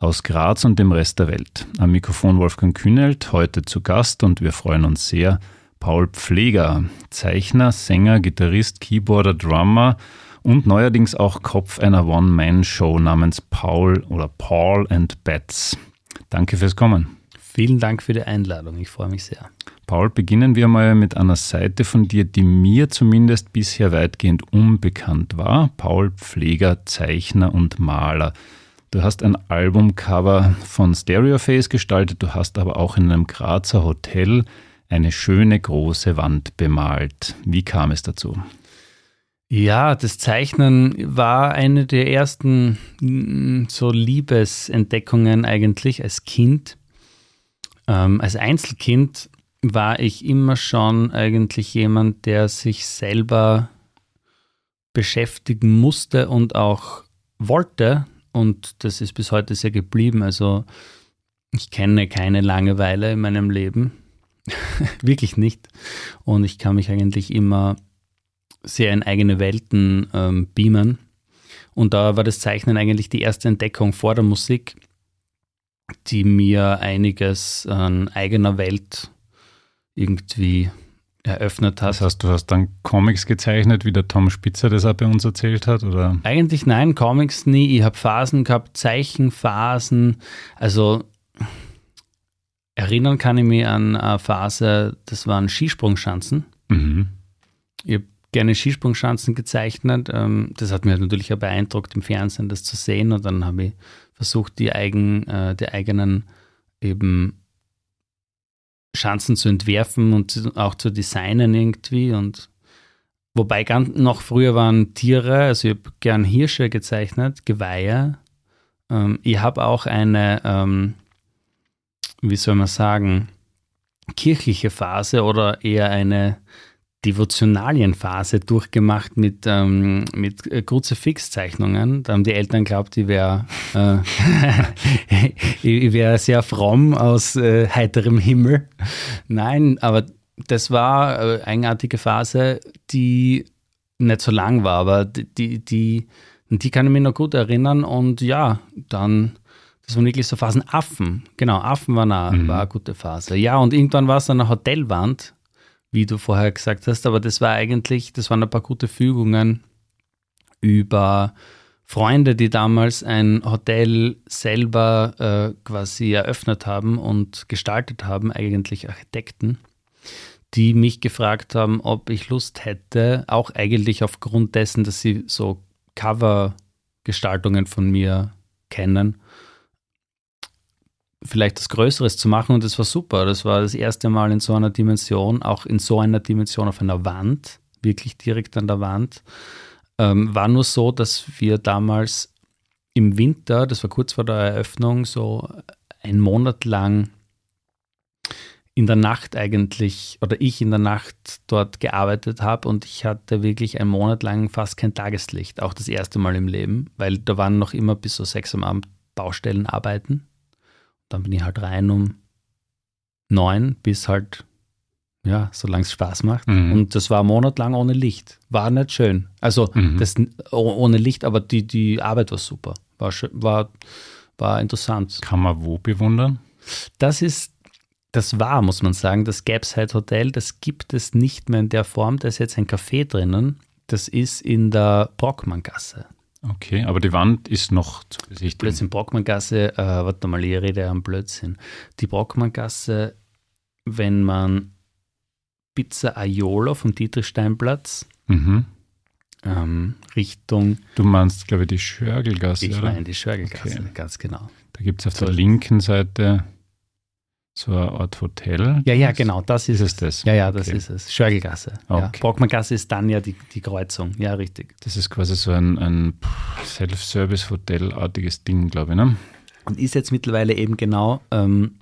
aus Graz und dem Rest der Welt. Am Mikrofon Wolfgang Kühnelt, heute zu Gast und wir freuen uns sehr. Paul Pfleger, Zeichner, Sänger, Gitarrist, Keyboarder, Drummer und neuerdings auch Kopf einer One-Man-Show namens Paul oder Paul and Bats. Danke fürs Kommen. Vielen Dank für die Einladung, ich freue mich sehr. Paul, beginnen wir mal mit einer Seite von dir, die mir zumindest bisher weitgehend unbekannt war. Paul Pfleger, Zeichner und Maler. Du hast ein Albumcover von Stereoface gestaltet, du hast aber auch in einem Grazer Hotel eine schöne große Wand bemalt. Wie kam es dazu? Ja, das Zeichnen war eine der ersten mm, so Liebesentdeckungen eigentlich als Kind. Ähm, als Einzelkind war ich immer schon eigentlich jemand, der sich selber beschäftigen musste und auch wollte und das ist bis heute sehr geblieben. Also ich kenne keine Langeweile in meinem Leben. Wirklich nicht. Und ich kann mich eigentlich immer sehr in eigene Welten ähm, beamen. Und da war das Zeichnen eigentlich die erste Entdeckung vor der Musik, die mir einiges an eigener Welt irgendwie eröffnet hat. Das heißt, du hast dann Comics gezeichnet, wie der Tom Spitzer das auch bei uns erzählt hat? Oder? Eigentlich nein, Comics nie. Ich habe Phasen gehabt, Zeichenphasen. Also erinnern kann ich mich an eine Phase, das waren Skisprungschanzen. Mhm. Ich habe gerne Skisprungschanzen gezeichnet. Ähm, das hat mich natürlich auch beeindruckt, im Fernsehen das zu sehen. Und dann habe ich versucht, die, eigen, äh, die eigenen eben Chancen zu entwerfen und auch zu designen irgendwie. Und wobei ganz noch früher waren Tiere, also ich habe gern Hirsche gezeichnet, Geweihe. Ähm, ich habe auch eine, ähm, wie soll man sagen, kirchliche Phase oder eher eine Devotionalienphase durchgemacht mit, ähm, mit äh, Kruzifixzeichnungen. Da haben die Eltern glaubt, ich wäre äh, ich wär sehr fromm aus äh, heiterem Himmel. Nein, aber das war eine eigenartige Phase, die nicht so lang war, aber die, die, die kann ich mich noch gut erinnern. Und ja, dann, das waren wirklich so Phasen. Affen, genau, Affen waren auch, mhm. war eine gute Phase. Ja, und irgendwann war es dann eine Hotelwand wie du vorher gesagt hast, aber das war eigentlich, das waren ein paar gute Fügungen über Freunde, die damals ein Hotel selber äh, quasi eröffnet haben und gestaltet haben, eigentlich Architekten, die mich gefragt haben, ob ich Lust hätte, auch eigentlich aufgrund dessen, dass sie so Cover-Gestaltungen von mir kennen, vielleicht das Größeres zu machen und das war super. Das war das erste Mal in so einer Dimension, auch in so einer Dimension auf einer Wand, wirklich direkt an der Wand. Ähm, war nur so, dass wir damals im Winter, das war kurz vor der Eröffnung, so einen Monat lang in der Nacht eigentlich, oder ich in der Nacht dort gearbeitet habe und ich hatte wirklich einen Monat lang fast kein Tageslicht, auch das erste Mal im Leben, weil da waren noch immer bis so sechs am Abend Baustellen arbeiten dann bin ich halt rein um neun bis halt, ja, solange es Spaß macht. Mhm. Und das war monatelang ohne Licht. War nicht schön. Also mhm. das ohne Licht, aber die, die Arbeit war super. War, war, war interessant. Kann man wo bewundern? Das ist, das war, muss man sagen, das Gapside Hotel, das gibt es nicht mehr in der Form. Da ist jetzt ein Café drinnen. Das ist in der Brockmanngasse. Okay, aber die Wand ist noch zu besichtigen. Blödsinn, Brockmanngasse, äh, warte mal, ich rede am Blödsinn. Die Brockmanngasse, wenn man Pizza Aiolo vom Dietrichsteinplatz mhm. ähm, Richtung. Du meinst, glaube ich, die Schörgelgasse, Ich meine die Schörgelgasse, okay. ganz genau. Da gibt es auf so. der linken Seite so eine Art Hotel? Ja, ja, genau, das ist, ist es. Das? Ja, ja, das okay. ist es. Schörgelgasse. Okay. Ja. Brockmanngasse ist dann ja die, die Kreuzung. Ja, richtig. Das ist quasi so ein, ein Self-Service-Hotel-artiges Ding, glaube ich, ne? und ist jetzt mittlerweile eben genau ähm,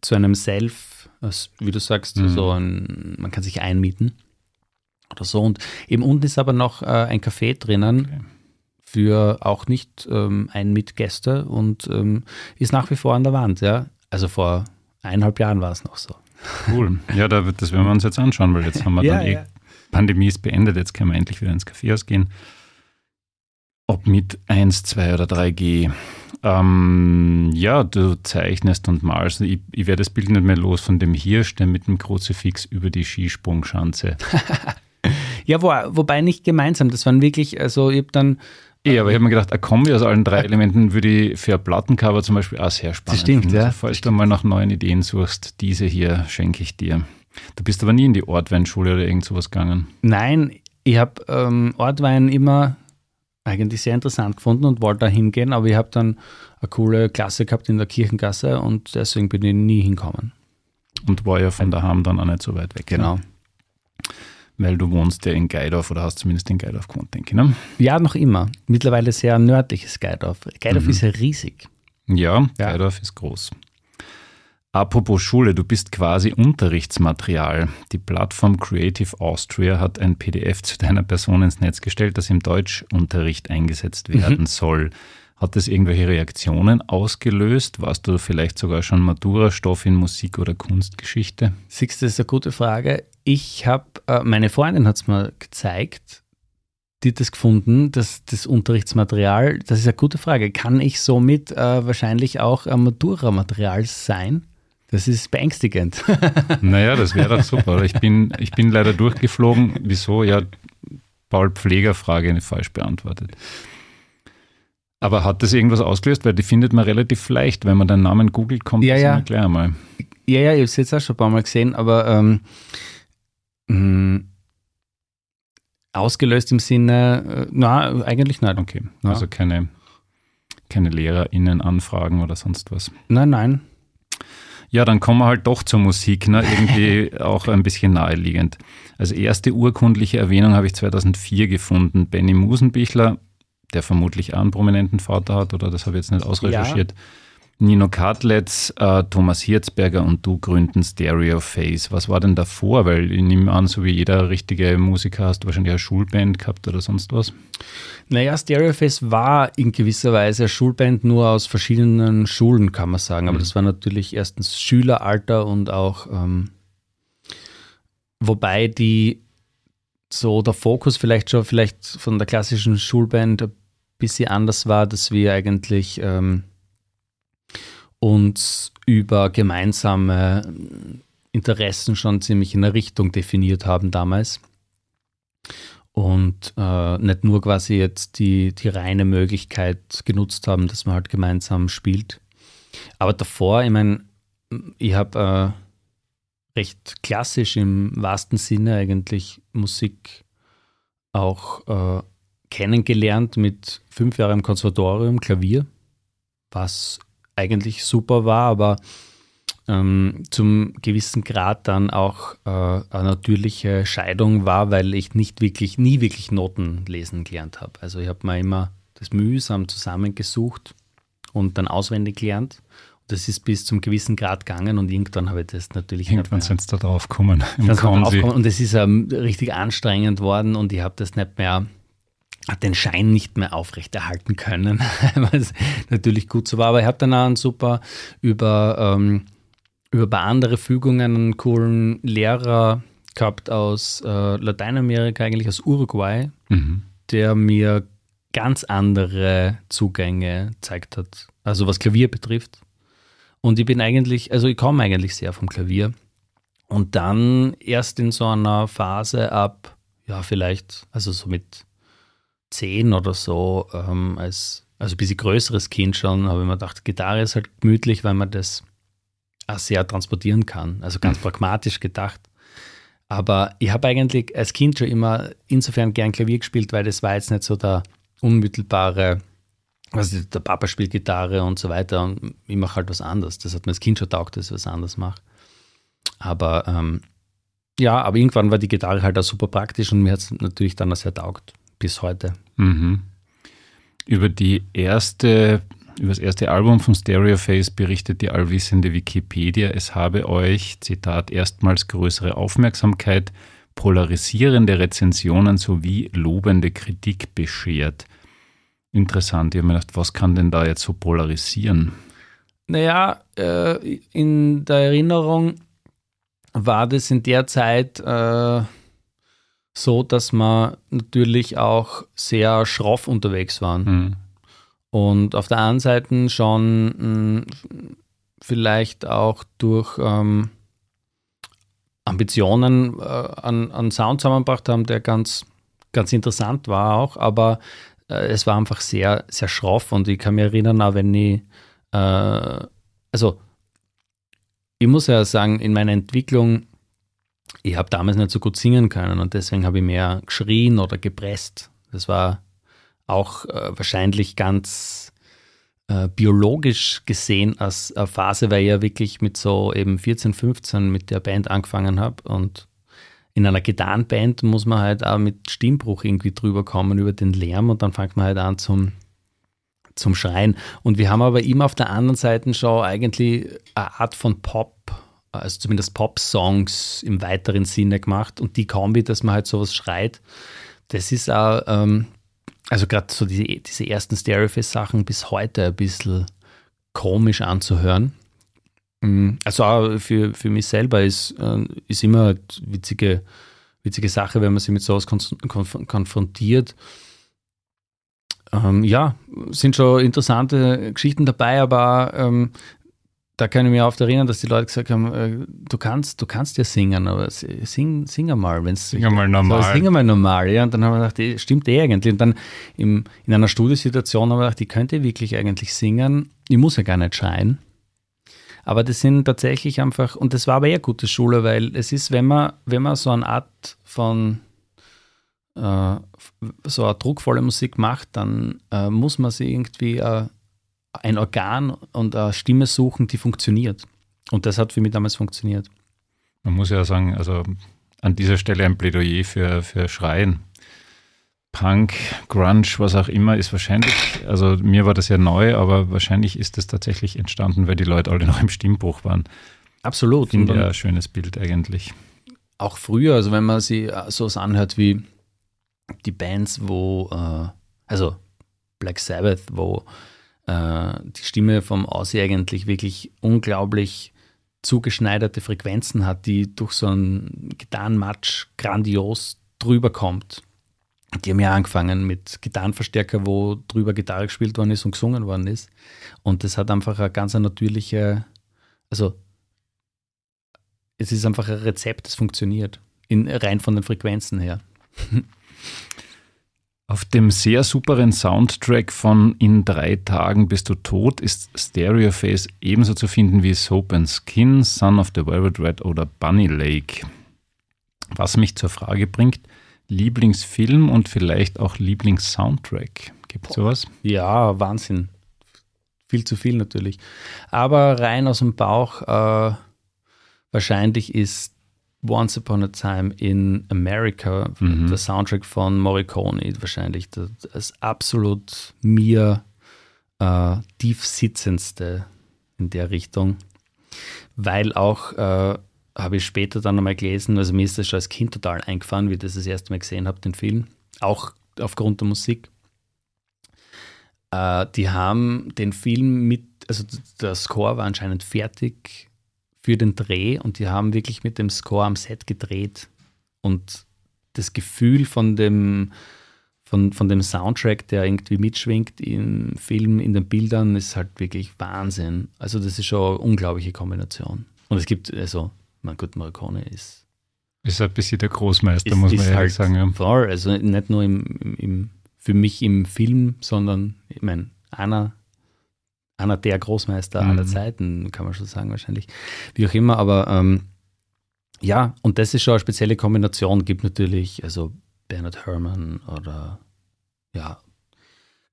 zu einem Self, wie du sagst, mhm. so ein, man kann sich einmieten oder so. Und eben unten ist aber noch äh, ein Café drinnen. Okay für auch nicht ähm, ein Mitgäste und ähm, ist nach wie vor an der Wand, ja. Also vor eineinhalb Jahren war es noch so. Cool. Ja, da, das werden wir uns jetzt anschauen, weil jetzt haben wir ja, dann eh, ja. Pandemie ist beendet, jetzt können wir endlich wieder ins Kaffeehaus gehen. Ob mit 1, 2 oder 3G. Ähm, ja, du zeichnest und malst. Ich, ich werde das Bild nicht mehr los von dem Hirsch, der mit dem Kruzifix über die Skisprungschanze. ja, wo, wobei nicht gemeinsam. Das waren wirklich, also ich habe dann Eh, aber ich habe mir gedacht, ein Kombi aus allen drei Elementen würde ich für ein Plattencover zum Beispiel auch sehr spannend Das stimmt, finden. ja. Falls du mal nach neuen Ideen suchst, diese hier schenke ich dir. Du bist aber nie in die Ortweinschule oder irgend sowas gegangen. Nein, ich habe ähm, Ortwein immer eigentlich sehr interessant gefunden und wollte da hingehen, aber ich habe dann eine coole Klasse gehabt in der Kirchengasse und deswegen bin ich nie hingekommen. Und war ja von daheim dann auch nicht so weit weg. Genau. Ne? Weil du wohnst ja in Geidorf oder hast zumindest in Geidorf gewohnt, denke ich. Ne? Ja, noch immer. Mittlerweile sehr nördliches Geidorf. Geidorf mhm. ist ja riesig. Ja, ja, Geidorf ist groß. Apropos Schule, du bist quasi Unterrichtsmaterial. Die Plattform Creative Austria hat ein PDF zu deiner Person ins Netz gestellt, das im Deutschunterricht eingesetzt werden mhm. soll. Hat das irgendwelche Reaktionen ausgelöst? Warst du vielleicht sogar schon Matura-Stoff in Musik oder Kunstgeschichte? Siehst du, das ist eine gute Frage. Ich habe, äh, meine Freundin hat es mir gezeigt, die hat das gefunden, dass das Unterrichtsmaterial, das ist eine gute Frage, kann ich somit äh, wahrscheinlich auch ein Matura-Material sein? Das ist beängstigend. naja, das wäre doch super. Ich bin, ich bin leider durchgeflogen. Wieso? Ja, Paul Pfleger Frage nicht falsch beantwortet. Aber hat das irgendwas ausgelöst? Weil die findet man relativ leicht. Wenn man deinen Namen googelt, kommt ja, das ja. gleich einmal. Ja, ja, ich habe es jetzt auch schon ein paar Mal gesehen, aber ähm, mh, ausgelöst im Sinne, äh, na, eigentlich nicht. Okay, ja. also keine, keine LehrerInnen-Anfragen oder sonst was. Nein, nein. Ja, dann kommen wir halt doch zur Musik, ne? irgendwie auch ein bisschen naheliegend. Als erste urkundliche Erwähnung habe ich 2004 gefunden. Benny Musenbichler der vermutlich auch einen prominenten Vater hat, oder das habe ich jetzt nicht ausrecherchiert. Ja. Nino Kartletz, äh, Thomas Hirzberger und du gründen Stereo Face. Was war denn davor? Weil ich nehme an, so wie jeder richtige Musiker hast du wahrscheinlich eine Schulband gehabt oder sonst was. Naja, Stereo Face war in gewisser Weise eine Schulband nur aus verschiedenen Schulen, kann man sagen. Aber mhm. das war natürlich erstens Schüleralter und auch, ähm, wobei die so der Fokus vielleicht schon vielleicht von der klassischen Schulband ein bisschen anders war, dass wir eigentlich ähm, uns über gemeinsame Interessen schon ziemlich in eine Richtung definiert haben damals. Und äh, nicht nur quasi jetzt die, die reine Möglichkeit genutzt haben, dass man halt gemeinsam spielt. Aber davor, ich meine, ich habe äh, recht klassisch im wahrsten Sinne eigentlich Musik auch äh, kennengelernt mit fünf Jahren im Konservatorium Klavier, was eigentlich super war, aber ähm, zum gewissen Grad dann auch äh, eine natürliche Scheidung war, weil ich nicht wirklich, nie wirklich Noten lesen gelernt habe. Also ich habe mir immer das mühsam zusammengesucht und dann auswendig gelernt das ist bis zum gewissen Grad gegangen und irgendwann habe ich das natürlich. Irgendwann sind sie da drauf gekommen. und es ist ähm, richtig anstrengend worden und ich habe das nicht mehr, hat den Schein nicht mehr aufrechterhalten können, was natürlich gut so war. Aber ich habe dann auch einen super über, ähm, über ein paar andere Fügungen einen coolen Lehrer gehabt aus äh, Lateinamerika, eigentlich aus Uruguay, mhm. der mir ganz andere Zugänge gezeigt hat. Also was Klavier betrifft und ich bin eigentlich, also ich komme eigentlich sehr vom Klavier. Und dann erst in so einer Phase ab, ja, vielleicht, also so mit zehn oder so, ähm, als, also ein bisschen größeres Kind schon, habe ich mir gedacht, Gitarre ist halt gemütlich, weil man das auch sehr transportieren kann. Also ganz mhm. pragmatisch gedacht. Aber ich habe eigentlich als Kind schon immer insofern gern Klavier gespielt, weil das war jetzt nicht so der unmittelbare also der Papa spielt Gitarre und so weiter und ich mache halt was anderes. Das hat mir als Kind schon taugt, dass ich was anderes mache. Aber ähm, ja, aber irgendwann war die Gitarre halt auch super praktisch und mir hat es natürlich dann auch sehr taugt, bis heute. Mhm. Über die erste über das erste Album von Stereoface berichtet die allwissende Wikipedia, es habe euch, Zitat, erstmals größere Aufmerksamkeit, polarisierende Rezensionen sowie lobende Kritik beschert. Interessant, ich habe mir gedacht, was kann denn da jetzt so polarisieren? Naja, äh, in der Erinnerung war das in der Zeit äh, so, dass wir natürlich auch sehr schroff unterwegs waren. Mhm. Und auf der einen Seite schon mh, hm, vielleicht auch durch ähm, Ambitionen äh, an, an Sound zusammengebracht haben, der ganz, ganz interessant war auch, aber äh, es war einfach sehr, sehr schroff und ich kann mich erinnern, auch wenn ich, äh, also ich muss ja sagen, in meiner Entwicklung, ich habe damals nicht so gut singen können und deswegen habe ich mehr geschrien oder gepresst. Das war auch äh, wahrscheinlich ganz äh, biologisch gesehen als eine Phase, weil ich ja wirklich mit so eben 14, 15 mit der Band angefangen habe und in einer Gitarrenband muss man halt auch mit Stimmbruch irgendwie drüber kommen, über den Lärm und dann fängt man halt an zum, zum Schreien. Und wir haben aber immer auf der anderen Seite schon eigentlich eine Art von Pop, also zumindest Pop-Songs im weiteren Sinne gemacht und die Kombi, dass man halt sowas schreit, das ist auch ähm, also gerade so diese, diese ersten Stereoface-Sachen bis heute ein bisschen komisch anzuhören. Mm, also auch für, für mich selber ist, äh, ist immer eine witzige, witzige Sache, wenn man sich mit sowas konfrontiert. Ähm, ja, sind schon interessante Geschichten dabei, aber ähm, da kann ich mich oft erinnern, dass die Leute gesagt haben, äh, du kannst, du kannst ja singen, aber sing, sing einmal, wenn es sing einmal normal. So, sing einmal normal, ja. Und dann haben wir gedacht, eh, stimmt eh eigentlich. Und dann im, in einer Studiosituation haben wir gedacht, ich könnte wirklich eigentlich singen. Ich muss ja gar nicht schreien. Aber das sind tatsächlich einfach, und das war aber eher gute Schule, weil es ist, wenn man, wenn man so eine Art von äh, so eine druckvolle Musik macht, dann äh, muss man sie irgendwie äh, ein Organ und eine Stimme suchen, die funktioniert. Und das hat für mich damals funktioniert. Man muss ja sagen, also an dieser Stelle ein Plädoyer für, für Schreien. Punk, Grunge, was auch immer, ist wahrscheinlich, also mir war das ja neu, aber wahrscheinlich ist das tatsächlich entstanden, weil die Leute alle noch im Stimmbruch waren. Absolut. Finde ja ein schönes Bild eigentlich. Auch früher, also wenn man sich sowas anhört wie die Bands, wo, äh, also Black Sabbath, wo die Stimme vom Aussie eigentlich wirklich unglaublich zugeschneiderte Frequenzen hat, die durch so einen Gitarrenmatsch grandios drüber kommt. Die haben ja angefangen mit Gitarrenverstärker, wo drüber Gitarre gespielt worden ist und gesungen worden ist. Und das hat einfach eine ganz natürliche, also es ist einfach ein Rezept, das funktioniert. In, rein von den Frequenzen her. Auf dem sehr superen Soundtrack von In drei Tagen bist du tot ist Stereoface ebenso zu finden wie Soap and Skin, Son of the Velvet Red oder Bunny Lake. Was mich zur Frage bringt, Lieblingsfilm und vielleicht auch Lieblingssoundtrack. Gibt es sowas? Ja, Wahnsinn. Viel zu viel natürlich. Aber rein aus dem Bauch, äh, wahrscheinlich ist Once Upon a Time in America, mhm. der Soundtrack von Morricone, wahrscheinlich das, das absolut mir äh, tief sitzendste in der Richtung. Weil auch, äh, habe ich später dann nochmal gelesen, also mir ist das schon als Kind total eingefahren, wie ich das das erste Mal gesehen habe, den Film, auch aufgrund der Musik. Äh, die haben den Film mit, also der Score war anscheinend fertig für den Dreh und die haben wirklich mit dem Score am Set gedreht. Und das Gefühl von dem, von, von dem Soundtrack, der irgendwie mitschwingt im Film, in den Bildern, ist halt wirklich Wahnsinn. Also das ist schon eine unglaubliche Kombination. Und es gibt, also, mein Gott, Morricone ist... Ist ein bisschen der Großmeister, ist, muss man ehrlich halt sagen. Ja. Voll, also nicht nur im, im, für mich im Film, sondern, ich meine, einer einer der Großmeister mhm. aller Zeiten, kann man schon sagen wahrscheinlich. Wie auch immer, aber ähm, ja, und das ist schon eine spezielle Kombination. Gibt natürlich, also Bernard Herrmann oder ja,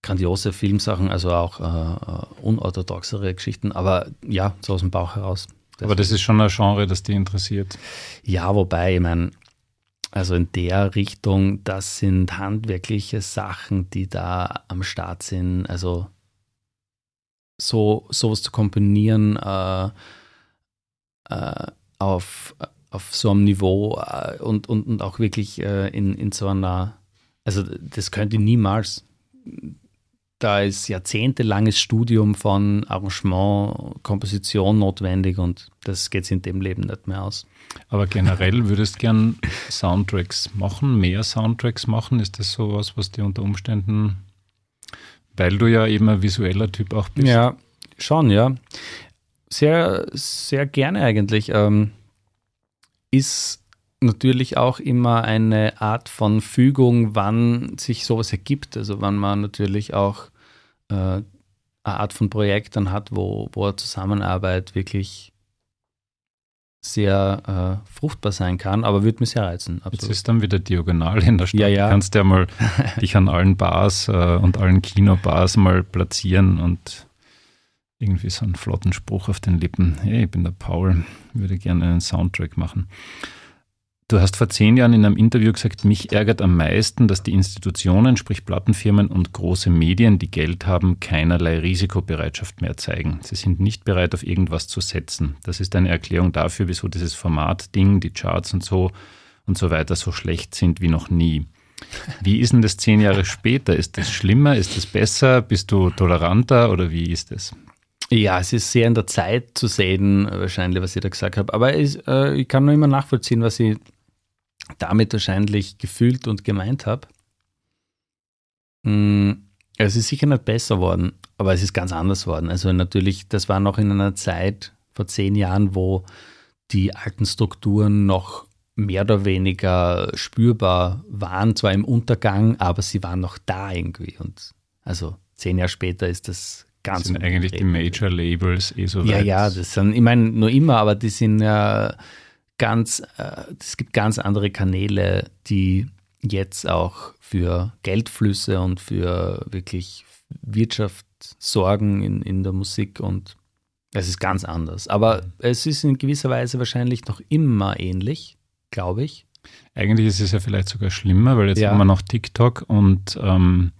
grandiose Filmsachen, also auch äh, äh, unorthodoxere Geschichten, aber ja, so aus dem Bauch heraus. Das aber das ist schon ein Genre, das dich interessiert. Ja, wobei, ich meine, also in der Richtung, das sind handwerkliche Sachen, die da am Start sind. Also so sowas zu komponieren äh, äh, auf, auf so einem Niveau äh, und, und, und auch wirklich äh, in, in so einer, also das könnte niemals. Da ist jahrzehntelanges Studium von Arrangement, Komposition notwendig und das geht in dem Leben nicht mehr aus. Aber generell würdest gern Soundtracks machen, mehr Soundtracks machen? Ist das sowas, was dir unter Umständen, weil du ja eben ein visueller Typ auch bist? Ja, schon, ja. Sehr, sehr gerne eigentlich. Ähm, ist natürlich auch immer eine Art von Fügung, wann sich sowas ergibt. Also wann man natürlich auch äh, eine Art von Projekt dann hat, wo, wo Zusammenarbeit wirklich sehr äh, fruchtbar sein kann, aber würde mich sehr reizen. Absolut. Jetzt ist dann wieder diagonal in der Stadt. Ja, ja. Du kannst ja mal dich an allen Bars äh, und allen Kinobars mal platzieren und irgendwie so einen flotten Spruch auf den Lippen. Hey, ich bin der Paul, würde gerne einen Soundtrack machen. Du hast vor zehn Jahren in einem Interview gesagt, mich ärgert am meisten, dass die Institutionen, sprich Plattenfirmen und große Medien, die Geld haben, keinerlei Risikobereitschaft mehr zeigen. Sie sind nicht bereit, auf irgendwas zu setzen. Das ist eine Erklärung dafür, wieso dieses Format-Ding, die Charts und so und so weiter so schlecht sind wie noch nie. Wie ist denn das zehn Jahre später? Ist das schlimmer? Ist das besser? Bist du toleranter oder wie ist es? Ja, es ist sehr in der Zeit zu sehen, wahrscheinlich, was ich da gesagt habe. Aber es, äh, ich kann nur immer nachvollziehen, was ich damit wahrscheinlich gefühlt und gemeint habe. Hm, es ist sicher nicht besser worden, aber es ist ganz anders worden. Also natürlich, das war noch in einer Zeit vor zehn Jahren, wo die alten Strukturen noch mehr oder weniger spürbar waren, zwar im Untergang, aber sie waren noch da irgendwie. Und also zehn Jahre später ist das ganz. Das sind eigentlich die Major Labels eh so Ja, weit. ja, das sind, ich meine, nur immer, aber die sind ja ganz, äh, es gibt ganz andere Kanäle, die jetzt auch für Geldflüsse und für wirklich Wirtschaft sorgen in, in der Musik und es ist ganz anders. Aber es ist in gewisser Weise wahrscheinlich noch immer ähnlich, glaube ich. Eigentlich ist es ja vielleicht sogar schlimmer, weil jetzt ja. haben wir noch TikTok und ähm,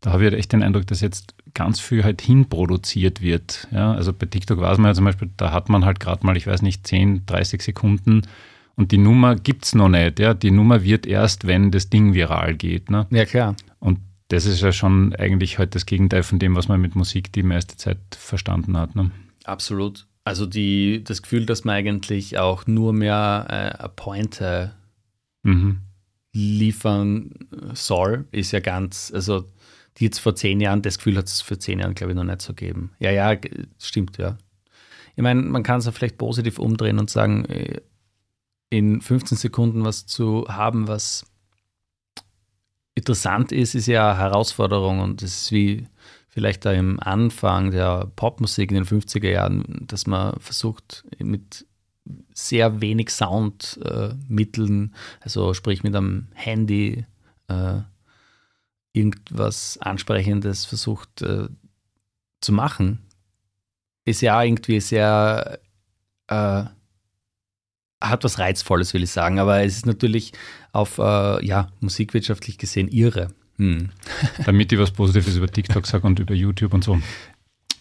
da habe ich halt echt den Eindruck, dass jetzt ganz viel halt hinproduziert wird. Ja, also bei TikTok weiß man ja zum Beispiel, da hat man halt gerade mal, ich weiß nicht, 10, 30 Sekunden und die Nummer gibt es noch nicht. Ja? Die Nummer wird erst, wenn das Ding viral geht. Ne? Ja, klar. Und das ist ja schon eigentlich halt das Gegenteil von dem, was man mit Musik die meiste Zeit verstanden hat. Ne? Absolut. Also die, das Gefühl, dass man eigentlich auch nur mehr äh, Pointe mhm. liefern soll, ist ja ganz, also die jetzt vor zehn Jahren, das Gefühl hat es vor zehn Jahren, glaube ich, noch nicht so geben. Ja, ja, stimmt, ja. Ich meine, man kann es ja vielleicht positiv umdrehen und sagen, äh, in 15 Sekunden was zu haben, was interessant ist, ist ja eine Herausforderung und es ist wie vielleicht da im Anfang der Popmusik in den 50er Jahren, dass man versucht mit sehr wenig Soundmitteln, äh, also sprich mit einem Handy, äh, irgendwas Ansprechendes versucht äh, zu machen, ist ja irgendwie sehr, äh, hat was Reizvolles, will ich sagen, aber es ist natürlich auf, äh, ja, musikwirtschaftlich gesehen irre. Hm. Damit ich was Positives über TikTok sage und über YouTube und so.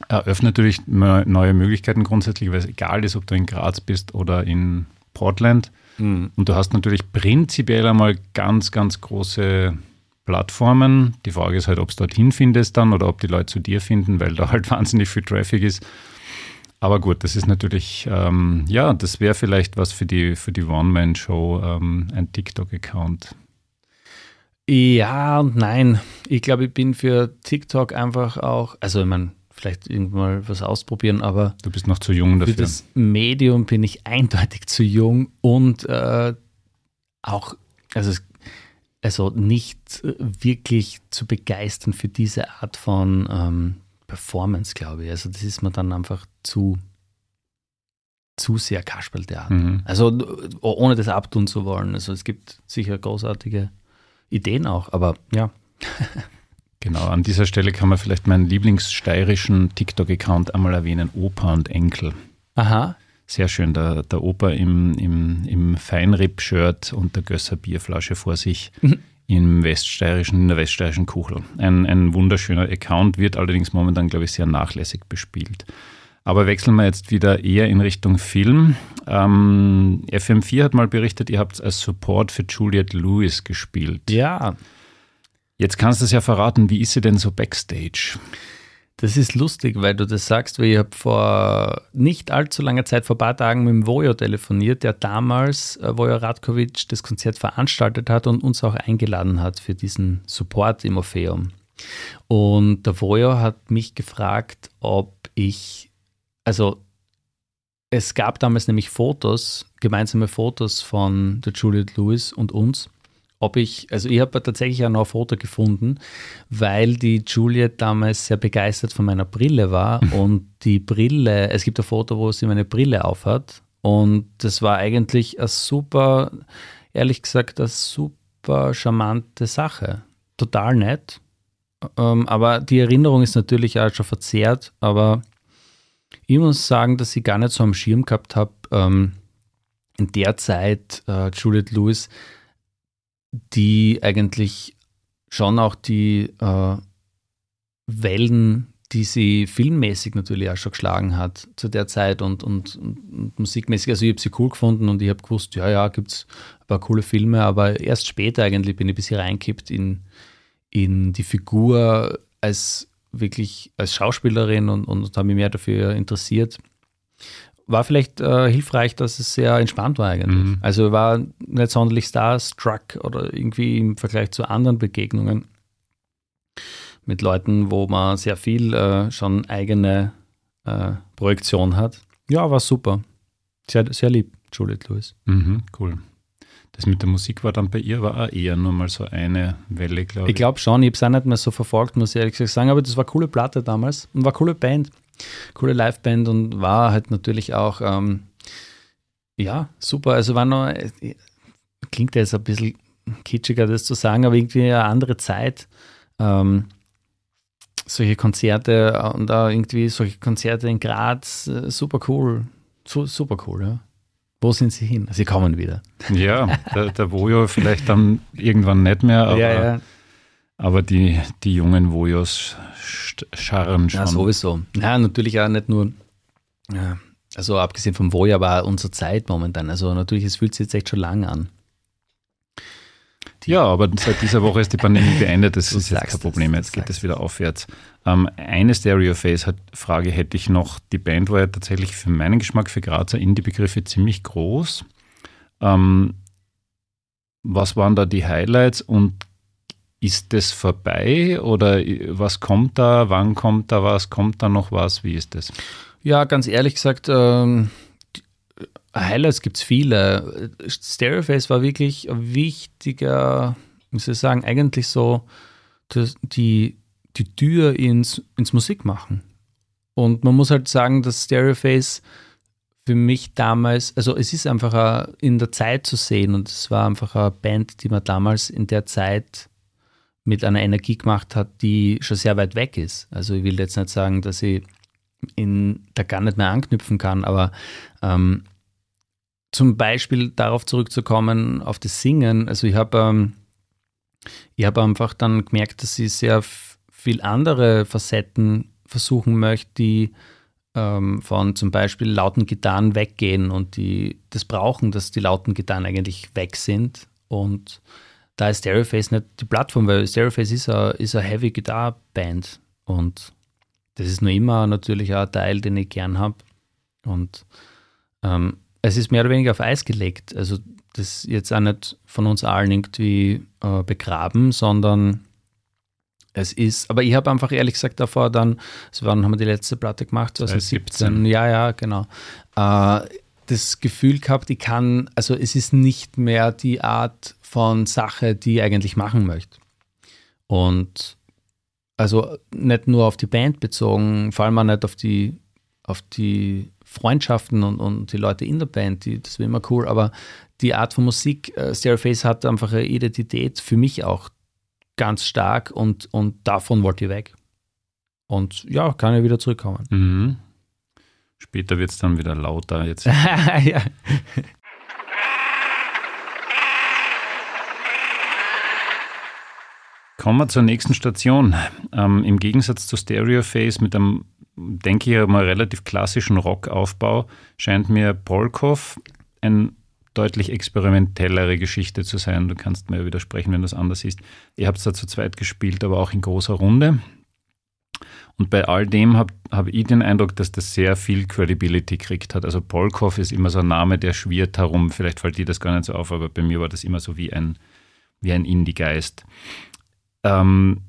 Eröffnet natürlich neue Möglichkeiten grundsätzlich, weil es egal ist, ob du in Graz bist oder in Portland. Hm. Und du hast natürlich prinzipiell einmal ganz, ganz große Plattformen. Die Frage ist halt, ob es dorthin findest dann oder ob die Leute zu dir finden, weil da halt wahnsinnig viel Traffic ist. Aber gut, das ist natürlich, ähm, ja, das wäre vielleicht was für die, für die One-Man-Show, ähm, ein TikTok-Account. Ja und nein. Ich glaube, ich bin für TikTok einfach auch, also ich meine, vielleicht irgendwann mal was ausprobieren, aber. Du bist noch zu jung dafür. Für das Medium bin ich eindeutig zu jung und äh, auch, also es also nicht äh, wirklich zu begeistern für diese Art von ähm, Performance, glaube ich. Also das ist mir dann einfach zu, zu sehr Kasperltheater. Mhm. Also ohne das abtun zu wollen. Also es gibt sicher großartige Ideen auch, aber ja. genau, an dieser Stelle kann man vielleicht meinen lieblingssteirischen TikTok-Account einmal erwähnen, Opa und Enkel. Aha. Sehr schön, der, der Opa im, im, im Feinripp-Shirt und der Gösser Bierflasche vor sich. Mhm. im weststeirischen, in der weststeirischen Kuchel. Ein, ein wunderschöner Account, wird allerdings momentan, glaube ich, sehr nachlässig bespielt. Aber wechseln wir jetzt wieder eher in Richtung Film. Ähm, FM4 hat mal berichtet, ihr habt als Support für Juliette Lewis gespielt. Ja. Jetzt kannst du es ja verraten, wie ist sie denn so backstage? Das ist lustig, weil du das sagst, weil ich habe vor nicht allzu langer Zeit, vor ein paar Tagen mit dem Vojo telefoniert, der damals äh, Vojo Radkovic das Konzert veranstaltet hat und uns auch eingeladen hat für diesen Support im Orpheum. Und der Vojo hat mich gefragt, ob ich, also es gab damals nämlich Fotos, gemeinsame Fotos von der Juliette Lewis und uns ob ich, also ich habe tatsächlich auch noch ein Foto gefunden, weil die Juliet damals sehr begeistert von meiner Brille war und die Brille, es gibt ein Foto, wo sie meine Brille aufhat und das war eigentlich eine super, ehrlich gesagt, eine super charmante Sache. Total nett. Ähm, aber die Erinnerung ist natürlich auch schon verzerrt, aber ich muss sagen, dass ich gar nicht so am Schirm gehabt habe, ähm, in der Zeit äh, Juliette Lewis die eigentlich schon auch die äh, Wellen, die sie filmmäßig natürlich auch schon geschlagen hat zu der Zeit und, und, und musikmäßig. Also ich habe sie cool gefunden und ich habe gewusst, ja, ja, gibt es ein paar coole Filme, aber erst später eigentlich bin ich ein bisschen reingekippt in, in die Figur als wirklich als Schauspielerin und, und habe mich mehr dafür interessiert war vielleicht äh, hilfreich, dass es sehr entspannt war eigentlich. Mhm. Also war nicht sonderlich starstruck oder irgendwie im Vergleich zu anderen Begegnungen mit Leuten, wo man sehr viel äh, schon eigene äh, Projektion hat. Ja, war super. Sehr, sehr lieb, Juliette Lewis. Mhm, cool. Das mit der Musik war dann bei ihr war auch eher nur mal so eine Welle, glaube ich. Ich glaube schon, ich habe es auch nicht mehr so verfolgt, muss ich ehrlich gesagt sagen, aber das war eine coole Platte damals und war eine coole Band coole Liveband und war halt natürlich auch, ähm, ja, super. Also war noch, äh, klingt jetzt ein bisschen kitschiger, das zu sagen, aber irgendwie eine andere Zeit. Ähm, solche Konzerte und da irgendwie solche Konzerte in Graz, äh, super cool. Su super cool, ja. Wo sind sie hin? Sie kommen wieder. Ja, der, der Vojo vielleicht dann irgendwann nicht mehr, aber, ja, ja. Aber die, die jungen Vojos scharren schon. Ja, sowieso. Ja, natürlich auch nicht nur, ja, also abgesehen vom Voja war unsere Zeit momentan. Also natürlich, es fühlt sich jetzt echt schon lang an. Die ja, aber seit dieser Woche ist die Pandemie beendet, das ist jetzt kein Problem, jetzt geht es wieder aufwärts. Ähm, eine Stereo-Phase-Frage hätte ich noch. Die Band war ja tatsächlich für meinen Geschmack, für Grazer Indie-Begriffe ziemlich groß. Ähm, was waren da die Highlights und ist das vorbei oder was kommt da? Wann kommt da was? Kommt da noch was? Wie ist das? Ja, ganz ehrlich gesagt, ähm, Highlights gibt es viele. Stereoface war wirklich ein wichtiger, muss ich sagen, eigentlich so die, die Tür ins, ins Musikmachen. Und man muss halt sagen, dass Stereoface für mich damals, also es ist einfach in der Zeit zu sehen und es war einfach eine Band, die man damals in der Zeit mit einer Energie gemacht hat, die schon sehr weit weg ist. Also ich will jetzt nicht sagen, dass ich in, da gar nicht mehr anknüpfen kann, aber ähm, zum Beispiel darauf zurückzukommen, auf das Singen, also ich habe ähm, ich einfach dann gemerkt, dass ich sehr viel andere Facetten versuchen möchte, die ähm, von zum Beispiel lauten Gitarren weggehen und die das brauchen, dass die lauten Gitarren eigentlich weg sind und da ist Stereoface nicht die Plattform, weil Stereoface ist eine, ist eine Heavy Guitar Band und das ist nur immer natürlich auch ein Teil, den ich gern habe. Und ähm, es ist mehr oder weniger auf Eis gelegt. Also das ist jetzt auch nicht von uns allen irgendwie äh, begraben, sondern es ist, aber ich habe einfach ehrlich gesagt davor dann, so wann haben wir die letzte Platte gemacht? 2017. Ja, ja, genau. Äh, das Gefühl gehabt, ich kann, also es ist nicht mehr die Art von Sache, die ich eigentlich machen möchte. Und also nicht nur auf die Band bezogen, vor allem auch nicht auf die, auf die Freundschaften und, und die Leute in der Band, die, das wäre immer cool, aber die Art von Musik, äh, Stereoface hat einfach eine Identität für mich auch ganz stark und, und davon wollte ich weg. Und ja, kann ich wieder zurückkommen. Mhm. Später wird es dann wieder lauter. Jetzt. ja. Kommen wir zur nächsten Station. Ähm, Im Gegensatz zu Stereoface mit einem, denke ich, mal relativ klassischen Rockaufbau, scheint mir Polkov ein deutlich experimentellere Geschichte zu sein. Du kannst mir widersprechen, wenn das anders ist. Ihr habt es da zu zweit gespielt, aber auch in großer Runde. Und bei all dem habe hab ich den Eindruck, dass das sehr viel Credibility gekriegt hat. Also Polkov ist immer so ein Name, der schwirrt herum. Vielleicht fällt dir das gar nicht so auf, aber bei mir war das immer so wie ein, wie ein Indie-Geist. Ähm,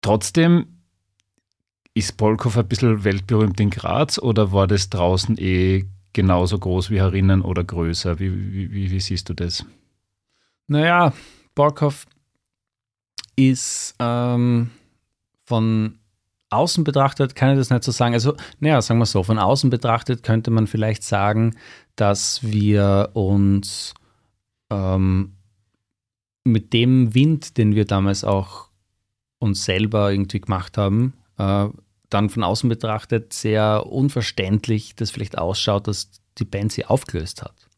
trotzdem ist Polkov ein bisschen weltberühmt in Graz oder war das draußen eh genauso groß wie herinnen oder größer? Wie, wie, wie siehst du das? Naja, Polkov ist ähm, von außen betrachtet, kann ich das nicht so sagen. Also, naja, sagen wir so, von außen betrachtet könnte man vielleicht sagen, dass wir uns ähm, mit dem Wind, den wir damals auch uns selber irgendwie gemacht haben, äh, dann von außen betrachtet sehr unverständlich das vielleicht ausschaut, dass die Band sie aufgelöst hat.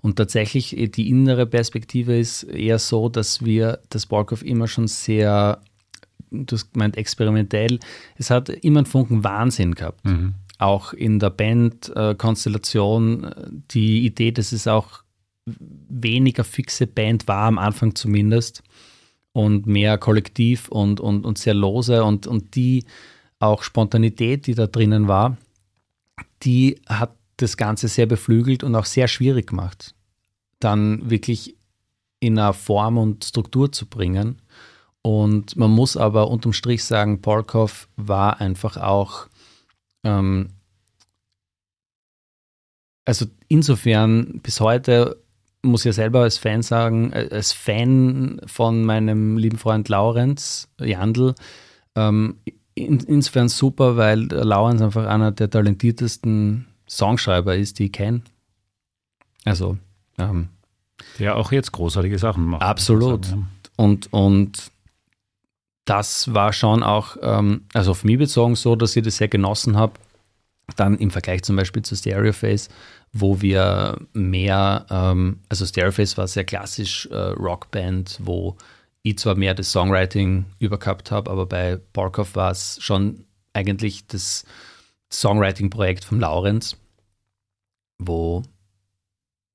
Und tatsächlich die innere Perspektive ist eher so, dass wir das Borkov immer schon sehr du hast gemeint, experimentell. Es hat immer einen Funken Wahnsinn gehabt. Mhm. Auch in der Band-Konstellation äh, die Idee, dass es auch weniger fixe Band war, am Anfang zumindest, und mehr kollektiv und, und, und sehr lose und, und die auch Spontanität, die da drinnen war, die hat das Ganze sehr beflügelt und auch sehr schwierig gemacht, dann wirklich in eine Form und Struktur zu bringen. Und man muss aber unterm Strich sagen, Polkov war einfach auch, ähm, also insofern bis heute muss ich ja selber als Fan sagen, äh, als Fan von meinem lieben Freund Laurenz Jandl, ähm, in, insofern super, weil Laurenz einfach einer der talentiertesten Songschreiber ist, die ich kenne. Also, ähm, der auch jetzt großartige Sachen macht. Absolut. Und, und das war schon auch, ähm, also auf mich bezogen so, dass ich das sehr genossen habe. Dann im Vergleich zum Beispiel zu Stereoface, wo wir mehr, ähm, also Stereoface war sehr klassisch äh, Rockband, wo ich zwar mehr das Songwriting übergehabt habe, aber bei Barkov war es schon eigentlich das Songwriting-Projekt von Laurenz, wo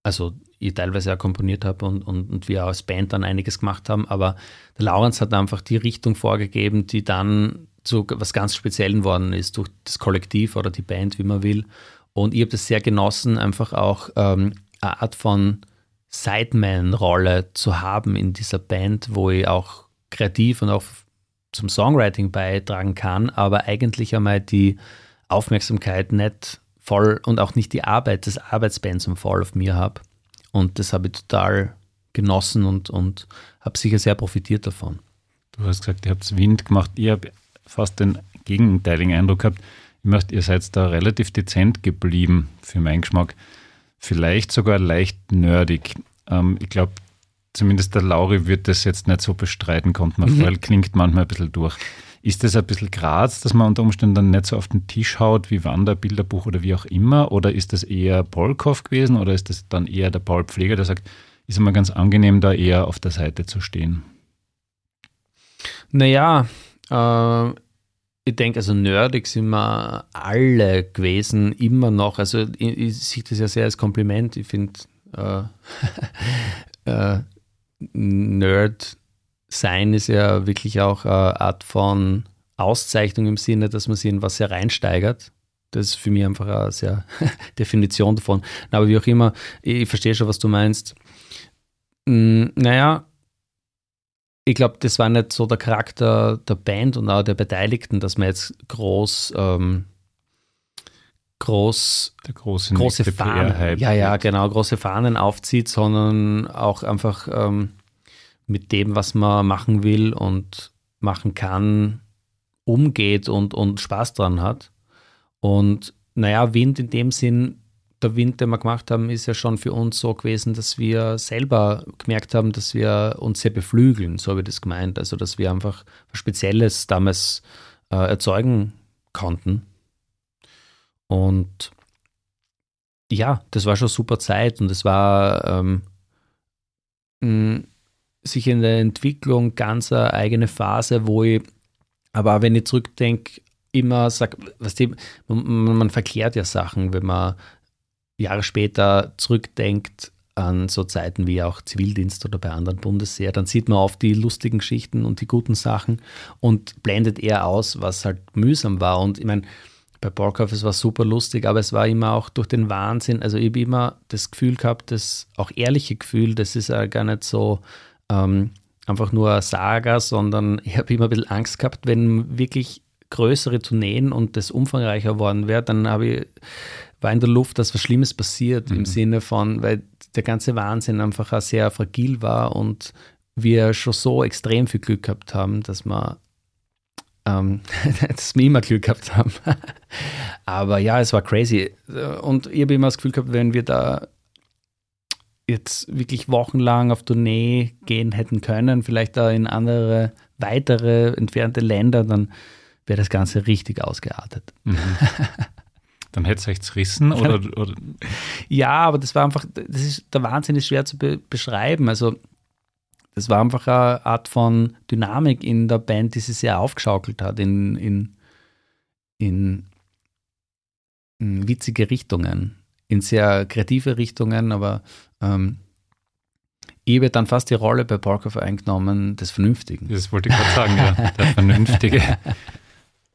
also ich teilweise auch komponiert habe und, und, und wir als Band dann einiges gemacht haben. Aber der Laurenz hat einfach die Richtung vorgegeben, die dann zu was ganz Speziellen worden ist, durch das Kollektiv oder die Band, wie man will. Und ich habe das sehr genossen, einfach auch ähm, eine Art von Sideman-Rolle zu haben in dieser Band, wo ich auch kreativ und auch zum Songwriting beitragen kann, aber eigentlich einmal die Aufmerksamkeit nicht voll und auch nicht die Arbeit des Arbeitsbands voll auf mir habe. Und das habe ich total genossen und, und habe sicher sehr profitiert davon. Du hast gesagt, ihr habt Wind gemacht. Ich habe fast den gegenteiligen Eindruck gehabt. Ich möchte, ihr seid da relativ dezent geblieben für meinen Geschmack. Vielleicht sogar leicht nerdig. Ähm, ich glaube, zumindest der Lauri wird das jetzt nicht so bestreiten, kommt man mhm. vor, klingt manchmal ein bisschen durch. Ist das ein bisschen Graz, dass man unter Umständen dann nicht so auf den Tisch haut wie Wanderbilderbuch oder wie auch immer? Oder ist das eher Polkow gewesen oder ist das dann eher der Paul Pfleger, der sagt, ist immer ganz angenehm, da eher auf der Seite zu stehen? Naja, äh, ich denke, also nerdig sind wir alle gewesen, immer noch. Also ich, ich sehe das ja sehr als Kompliment. Ich finde, äh, äh, Nerd sein ist ja wirklich auch eine Art von Auszeichnung im Sinne, dass man sich in was hereinsteigert. Das ist für mich einfach eine sehr Definition davon. Aber wie auch immer, ich verstehe schon, was du meinst. Hm, naja, ich glaube, das war nicht so der Charakter der Band und auch der Beteiligten, dass man jetzt groß, ähm, groß, der große, große Fahnen, ja, ja, genau, große Fahnen aufzieht, sondern auch einfach ähm, mit dem, was man machen will und machen kann, umgeht und, und Spaß dran hat. Und naja, Wind in dem Sinn, der Wind, den wir gemacht haben, ist ja schon für uns so gewesen, dass wir selber gemerkt haben, dass wir uns sehr beflügeln, so habe ich das gemeint. Also, dass wir einfach was Spezielles damals äh, erzeugen konnten. Und ja, das war schon super Zeit und es war ähm, sich in der Entwicklung ganz eine eigene Phase, wo ich, aber wenn ich zurückdenke, immer sage, was die, man, man verklärt ja Sachen, wenn man Jahre später zurückdenkt an so Zeiten wie auch Zivildienst oder bei anderen Bundeswehr, dann sieht man oft die lustigen Geschichten und die guten Sachen und blendet eher aus, was halt mühsam war. Und ich meine, bei Borkhoff, es war super lustig, aber es war immer auch durch den Wahnsinn. Also ich habe immer das Gefühl gehabt, das auch ehrliche Gefühl, das ist ja gar nicht so ähm, einfach nur eine Saga, sondern ich habe immer ein bisschen Angst gehabt, wenn wirklich größere Tourneen und das umfangreicher worden wäre, dann habe ich, war in der Luft, dass was Schlimmes passiert, mhm. im Sinne von, weil der ganze Wahnsinn einfach auch sehr fragil war und wir schon so extrem viel Glück gehabt haben, dass wir ähm, dass wir immer Glück gehabt haben. Aber ja, es war crazy. Und ich habe immer das Gefühl gehabt, wenn wir da jetzt wirklich wochenlang auf Tournee gehen hätten können, vielleicht da in andere, weitere, entfernte Länder, dann wäre das Ganze richtig ausgeartet. Mhm. Dann hätte es euch zerrissen oder, oder? Ja, aber das war einfach, das ist, der Wahnsinn ist schwer zu be beschreiben. Also das war einfach eine Art von Dynamik in der Band, die sich sehr aufgeschaukelt hat in, in, in, in witzige Richtungen, in sehr kreative Richtungen, aber ähm, ich habe dann fast die Rolle bei Parkour eingenommen des Vernünftigen. Das wollte ich gerade sagen, ja, der Vernünftige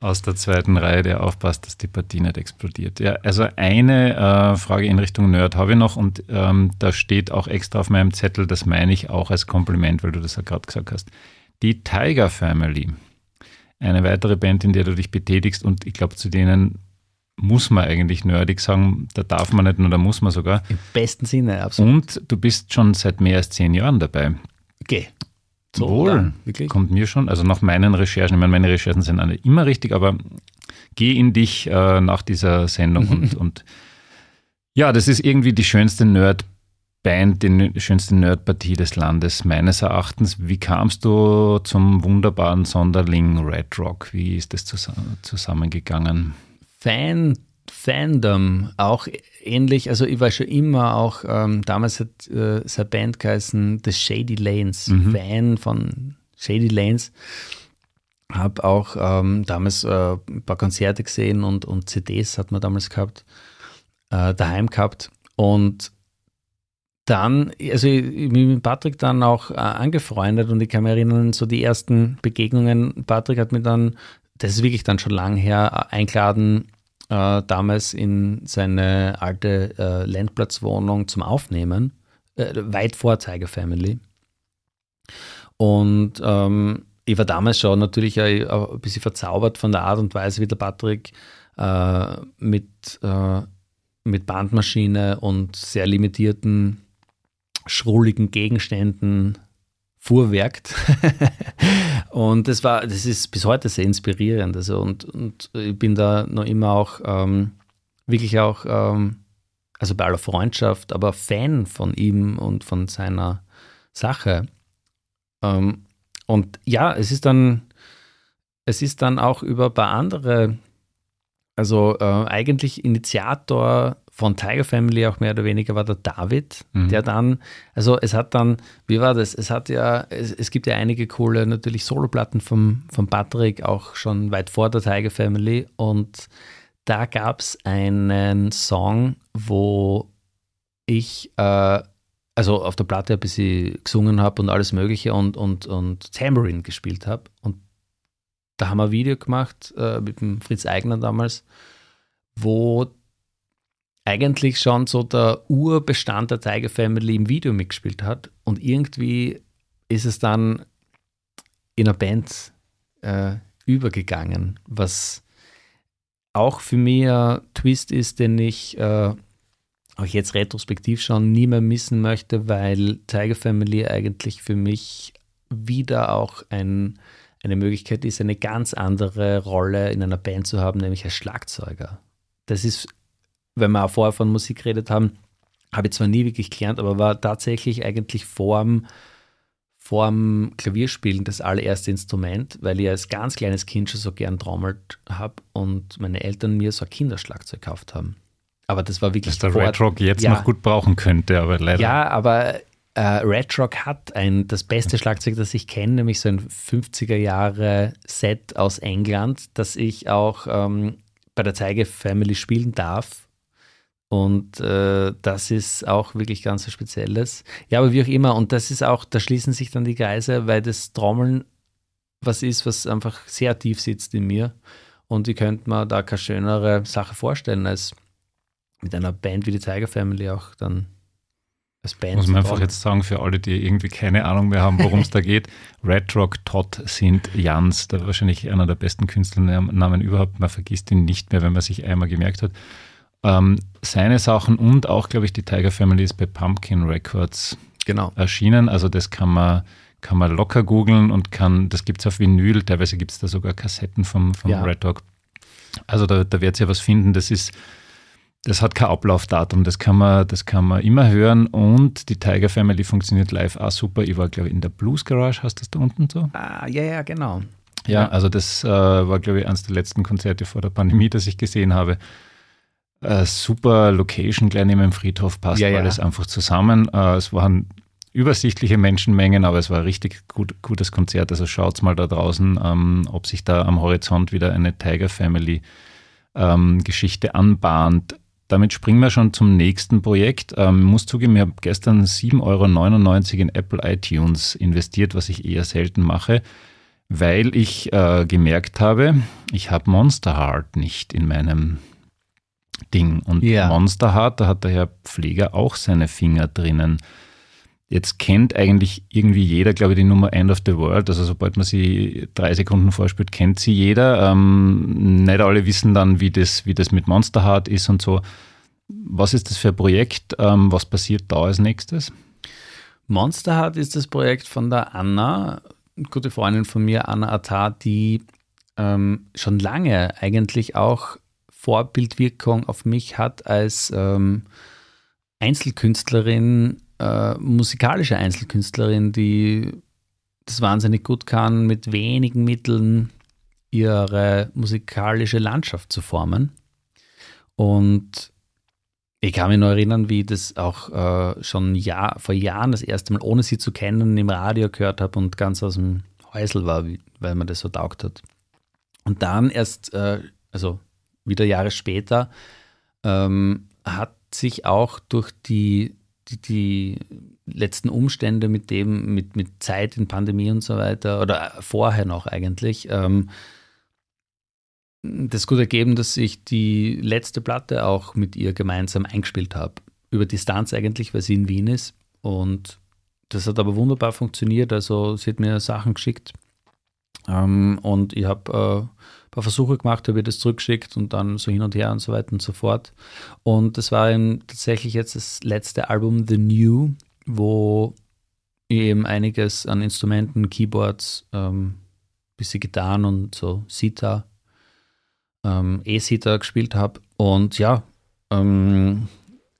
aus der zweiten Reihe, der aufpasst, dass die Partie nicht explodiert. Ja, also eine äh, Frage in Richtung Nerd habe ich noch und ähm, da steht auch extra auf meinem Zettel, das meine ich auch als Kompliment, weil du das ja gerade gesagt hast. Die Tiger Family, eine weitere Band, in der du dich betätigst und ich glaube, zu denen muss man eigentlich nerdig sagen, da darf man nicht nur, da muss man sogar. Im besten Sinne, absolut. Und du bist schon seit mehr als zehn Jahren dabei. Okay. So, Wohl, wirklich? kommt mir schon. Also nach meinen Recherchen, ich meine, meine Recherchen sind alle immer richtig, aber geh in dich äh, nach dieser Sendung und, und ja, das ist irgendwie die schönste Nerd-Band, die schönste Nerd-Partie des Landes, meines Erachtens. Wie kamst du zum wunderbaren Sonderling Red Rock? Wie ist das zusammengegangen? Fan Fandom auch ähnlich, also ich war schon immer auch, ähm, damals hat äh, seine Band geheißen The Shady Lanes, mhm. Fan von Shady Lanes. Habe auch ähm, damals äh, ein paar Konzerte gesehen und, und CDs hat man damals gehabt, äh, daheim gehabt. Und dann, also ich, ich bin mit Patrick dann auch äh, angefreundet und ich kann mich erinnern, so die ersten Begegnungen. Patrick hat mir dann, das ist wirklich dann schon lang her, eingeladen äh, damals in seine alte äh, Landplatzwohnung zum Aufnehmen, äh, weit vor Tiger Family. Und ähm, ich war damals schon natürlich ein, bisschen verzaubert von der Art und Weise, wie der Patrick äh, mit, äh, mit Bandmaschine und sehr limitierten, schrulligen Gegenständen fuhrwerkt. und das war, das ist bis heute sehr inspirierend. Also und, und ich bin da noch immer auch ähm, wirklich auch, ähm, also bei aller Freundschaft, aber Fan von ihm und von seiner Sache. Ähm, und ja, es ist dann, es ist dann auch über ein paar andere, also äh, eigentlich Initiator von Tiger Family auch mehr oder weniger war der David, mhm. der dann, also es hat dann, wie war das? Es hat ja, es, es gibt ja einige coole natürlich Soloplatten vom, von Patrick, auch schon weit vor der Tiger Family und da gab es einen Song, wo ich äh, also auf der Platte ein bisschen gesungen habe und alles Mögliche und, und, und Tambourine gespielt habe. Und da haben wir ein Video gemacht äh, mit dem Fritz Eigner damals, wo eigentlich schon so der Urbestand der Tiger Family im Video mitgespielt hat. Und irgendwie ist es dann in einer Band äh, übergegangen, was auch für mich ein Twist ist, den ich äh, auch jetzt retrospektiv schon nie mehr missen möchte, weil Tiger Family eigentlich für mich wieder auch ein, eine Möglichkeit ist, eine ganz andere Rolle in einer Band zu haben, nämlich als Schlagzeuger. Das ist wenn wir auch vorher von Musik geredet haben, habe ich zwar nie wirklich gelernt, aber war tatsächlich eigentlich vorm, vorm Klavierspielen das allererste Instrument, weil ich als ganz kleines Kind schon so gern trommelt habe und meine Eltern mir so ein Kinderschlagzeug gekauft haben. Aber das war wirklich. Dass der Red Rock jetzt ja, noch gut brauchen könnte, aber leider. Ja, aber äh, Red Rock hat ein, das beste Schlagzeug, das ich kenne, nämlich so ein 50er Jahre Set aus England, das ich auch ähm, bei der Zeige Family spielen darf. Und äh, das ist auch wirklich ganz was Spezielles. Ja, aber wie auch immer, und das ist auch, da schließen sich dann die Kreise, weil das Trommeln was ist, was einfach sehr tief sitzt in mir. Und ich könnte mir da keine schönere Sache vorstellen, als mit einer Band wie die Tiger Family auch dann als Band. Muss man einfach jetzt sagen, für alle, die irgendwie keine Ahnung mehr haben, worum es da geht, Red Rock Todd sind Jans, da wahrscheinlich einer der besten Künstlernamen überhaupt. Man vergisst ihn nicht mehr, wenn man sich einmal gemerkt hat. Ähm, seine Sachen und auch, glaube ich, die Tiger Family ist bei Pumpkin Records genau. erschienen. Also das kann man, kann man locker googeln und kann, das gibt es auf Vinyl, teilweise gibt es da sogar Kassetten vom, vom ja. Red Rock. Also da, da wird sie ja was finden. Das ist das hat kein Ablaufdatum, das kann, man, das kann man immer hören und die Tiger Family funktioniert live auch super. Ich war, glaube ich, in der Blues Garage, hast du das da unten so? Ah, ja, ja, genau. Ja, also das äh, war, glaube ich, eines der letzten Konzerte vor der Pandemie, das ich gesehen habe. Äh, super Location, gleich neben dem Friedhof, passt ja, alles ja. einfach zusammen. Äh, es waren übersichtliche Menschenmengen, aber es war ein richtig gut, gutes Konzert. Also schaut mal da draußen, ähm, ob sich da am Horizont wieder eine Tiger Family ähm, Geschichte anbahnt. Damit springen wir schon zum nächsten Projekt. Ähm, muss zugeben, ich habe gestern 7,99 Euro in Apple iTunes investiert, was ich eher selten mache, weil ich äh, gemerkt habe, ich habe Monster Heart nicht in meinem Ding. Und ja. Monster Heart, da hat der Herr Pfleger auch seine Finger drinnen. Jetzt kennt eigentlich irgendwie jeder, glaube ich, die Nummer End of the World. Also sobald man sie drei Sekunden vorspielt, kennt sie jeder. Ähm, nicht alle wissen dann, wie das, wie das mit Monster Heart ist und so. Was ist das für ein Projekt? Ähm, was passiert da als nächstes? Monster Heart ist das Projekt von der Anna, gute Freundin von mir, Anna Attar, die ähm, schon lange eigentlich auch Vorbildwirkung auf mich hat als ähm, Einzelkünstlerin, äh, musikalische Einzelkünstlerin, die das wahnsinnig gut kann, mit wenigen Mitteln ihre musikalische Landschaft zu formen. Und ich kann mich noch erinnern, wie ich das auch äh, schon Jahr, vor Jahren das erste Mal, ohne sie zu kennen, im Radio gehört habe und ganz aus dem Häusl war, weil man das so taugt hat. Und dann erst, äh, also wieder Jahre später, ähm, hat sich auch durch die, die, die, letzten Umstände mit dem, mit, mit Zeit in Pandemie und so weiter, oder vorher noch eigentlich, ähm, das gut ergeben, dass ich die letzte Platte auch mit ihr gemeinsam eingespielt habe. Über Distanz eigentlich, weil sie in Wien ist. Und das hat aber wunderbar funktioniert. Also sie hat mir Sachen geschickt. Ähm, und ich habe äh, paar Versuche gemacht, habe ihr das zurückgeschickt und dann so hin und her und so weiter und so fort. Und das war eben tatsächlich jetzt das letzte Album, The New, wo ich eben einiges an Instrumenten, Keyboards, ähm, bisschen Gitarren und so Sita ähm, E-Sitter gespielt habe. Und ja, ähm,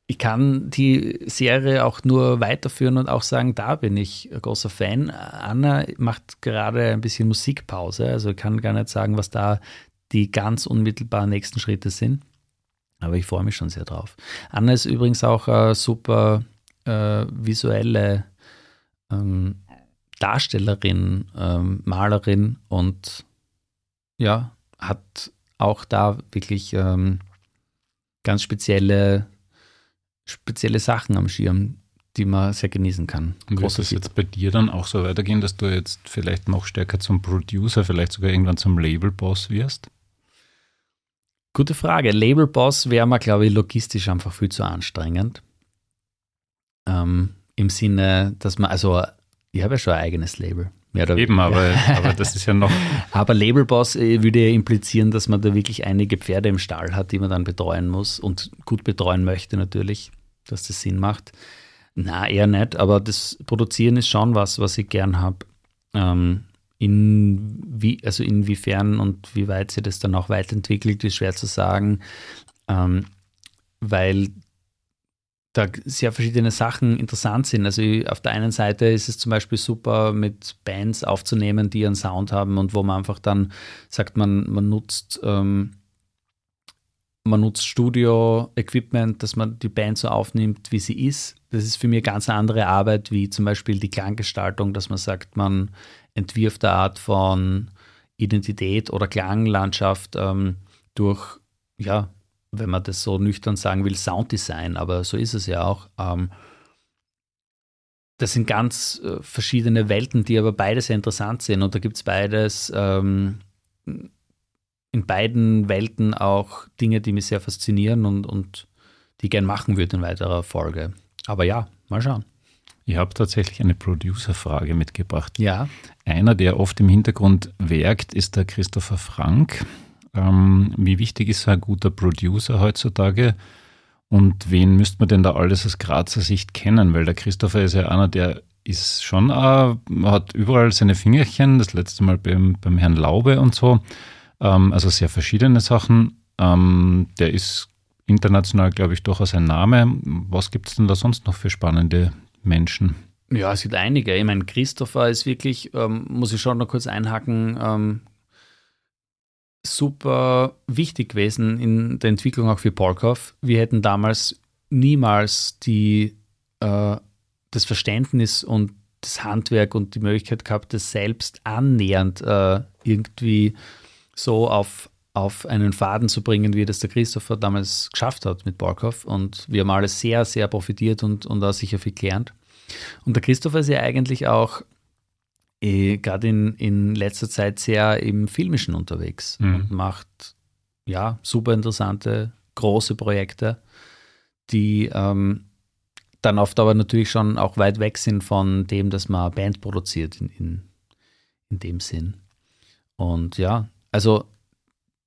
ich kann die Serie auch nur weiterführen und auch sagen, da bin ich ein großer Fan. Anna macht gerade ein bisschen Musikpause, also kann gar nicht sagen, was da die ganz unmittelbaren nächsten Schritte sind. Aber ich freue mich schon sehr drauf. Anna ist übrigens auch eine super äh, visuelle ähm, Darstellerin, ähm, Malerin und ja, hat auch da wirklich ähm, ganz spezielle, spezielle Sachen am Schirm, die man sehr genießen kann. Und wird es jetzt bei dir dann auch so weitergehen, dass du jetzt vielleicht noch stärker zum Producer, vielleicht sogar irgendwann zum Label-Boss wirst? Gute Frage. Label-Boss wäre mir, glaube ich, logistisch einfach viel zu anstrengend. Ähm, Im Sinne, dass man, also ich habe ja schon ein eigenes Label. Mehr oder Eben, aber, aber das ist ja noch. aber Labelboss äh, würde ja implizieren, dass man da wirklich einige Pferde im Stall hat, die man dann betreuen muss und gut betreuen möchte natürlich, dass das Sinn macht. Na, eher nicht, aber das Produzieren ist schon was, was ich gern habe. Ähm, in wie, also inwiefern und wie weit sich das dann auch weiterentwickelt, ist schwer zu sagen, ähm, weil da sehr verschiedene Sachen interessant sind. Also auf der einen Seite ist es zum Beispiel super, mit Bands aufzunehmen, die einen Sound haben und wo man einfach dann sagt, man, man nutzt ähm, man nutzt Studio-Equipment, dass man die Band so aufnimmt, wie sie ist. Das ist für mich ganz eine andere Arbeit, wie zum Beispiel die Klanggestaltung, dass man sagt, man entwirft eine Art von Identität oder Klanglandschaft ähm, durch, ja, wenn man das so nüchtern sagen will, Sounddesign, aber so ist es ja auch. Ähm, das sind ganz äh, verschiedene Welten, die aber beide sehr interessant sind. Und da gibt es beides, ähm, in beiden Welten auch Dinge, die mich sehr faszinieren und, und die ich gern machen würde in weiterer Folge. Aber ja, mal schauen. Ich habe tatsächlich eine Producer-Frage mitgebracht. Ja. Einer, der oft im Hintergrund werkt, ist der Christopher Frank. Ähm, wie wichtig ist ein guter Producer heutzutage? Und wen müsste man denn da alles aus Grazer Sicht kennen? Weil der Christopher ist ja einer, der ist schon, äh, hat überall seine Fingerchen, das letzte Mal beim, beim Herrn Laube und so. Ähm, also sehr verschiedene Sachen. Ähm, der ist international, glaube ich, durchaus ein Name. Was gibt es denn da sonst noch für spannende Menschen? Ja, es gibt einige. Ich meine, Christopher ist wirklich, ähm, muss ich schon noch kurz einhaken, ähm, super wichtig gewesen in der Entwicklung auch für Polkov. Wir hätten damals niemals die, äh, das Verständnis und das Handwerk und die Möglichkeit gehabt, das selbst annähernd äh, irgendwie so auf, auf einen Faden zu bringen, wie das der Christopher damals geschafft hat mit Borkhoff. Und wir haben alle sehr, sehr profitiert und, und auch sicher viel gelernt. Und der Christopher ist ja eigentlich auch eh, gerade in, in letzter Zeit sehr im Filmischen unterwegs mhm. und macht ja super interessante, große Projekte, die ähm, dann oft aber natürlich schon auch weit weg sind von dem, dass man Band produziert in, in, in dem Sinn. Und ja, also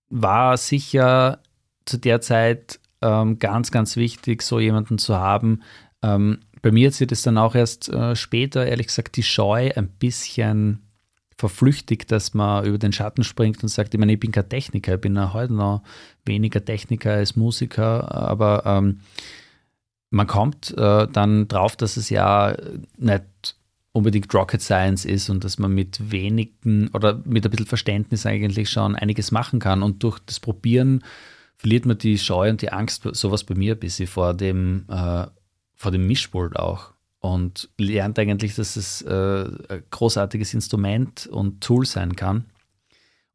war sicher zu der Zeit ähm, ganz, ganz wichtig, so jemanden zu haben. Ähm, bei mir hat sich das dann auch erst äh, später, ehrlich gesagt, die Scheu ein bisschen verflüchtigt, dass man über den Schatten springt und sagt, ich meine, ich bin kein Techniker, ich bin ja heute noch weniger Techniker als Musiker, aber ähm, man kommt äh, dann drauf, dass es ja nicht unbedingt Rocket Science ist und dass man mit wenigen oder mit ein bisschen Verständnis eigentlich schon einiges machen kann. Und durch das Probieren verliert man die Scheu und die Angst, sowas bei mir ein bisschen vor dem, äh, vor dem Mischpult auch. Und lernt eigentlich, dass es äh, ein großartiges Instrument und Tool sein kann.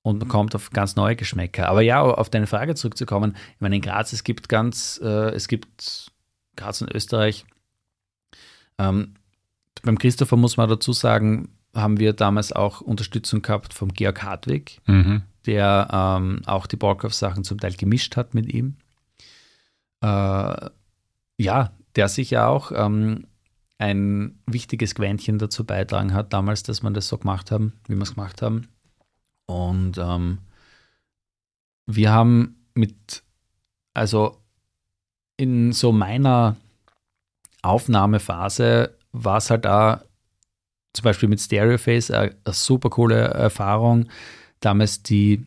Und man kommt auf ganz neue Geschmäcker. Aber ja, auf deine Frage zurückzukommen, ich meine, in Graz, es gibt ganz, äh, es gibt Graz und Österreich, ähm, beim Christopher muss man dazu sagen, haben wir damals auch Unterstützung gehabt vom Georg Hartwig, mhm. der ähm, auch die Borghoff-Sachen zum Teil gemischt hat mit ihm. Äh, ja, der sich ja auch ähm, ein wichtiges Quäntchen dazu beitragen hat, damals, dass wir das so gemacht haben, wie wir es gemacht haben. Und ähm, wir haben mit, also in so meiner Aufnahmephase war es halt auch zum Beispiel mit Stereoface eine, eine super coole Erfahrung. Damals die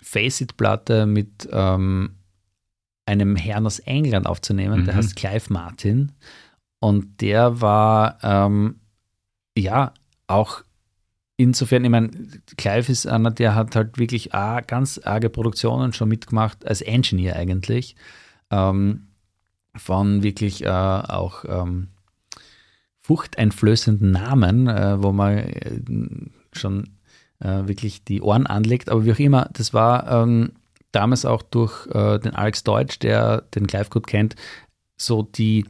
Face-It-Platte mit ähm, einem Herrn aus England aufzunehmen, mhm. der heißt Clive Martin. Und der war ähm, ja auch insofern, ich meine, Clive ist einer, der hat halt wirklich ganz arge Produktionen schon mitgemacht, als Engineer eigentlich. Ähm, von wirklich äh, auch ähm, furchteinflößenden Namen, äh, wo man äh, schon äh, wirklich die Ohren anlegt. Aber wie auch immer, das war ähm, damals auch durch äh, den Alex Deutsch, der den Clive gut kennt, so die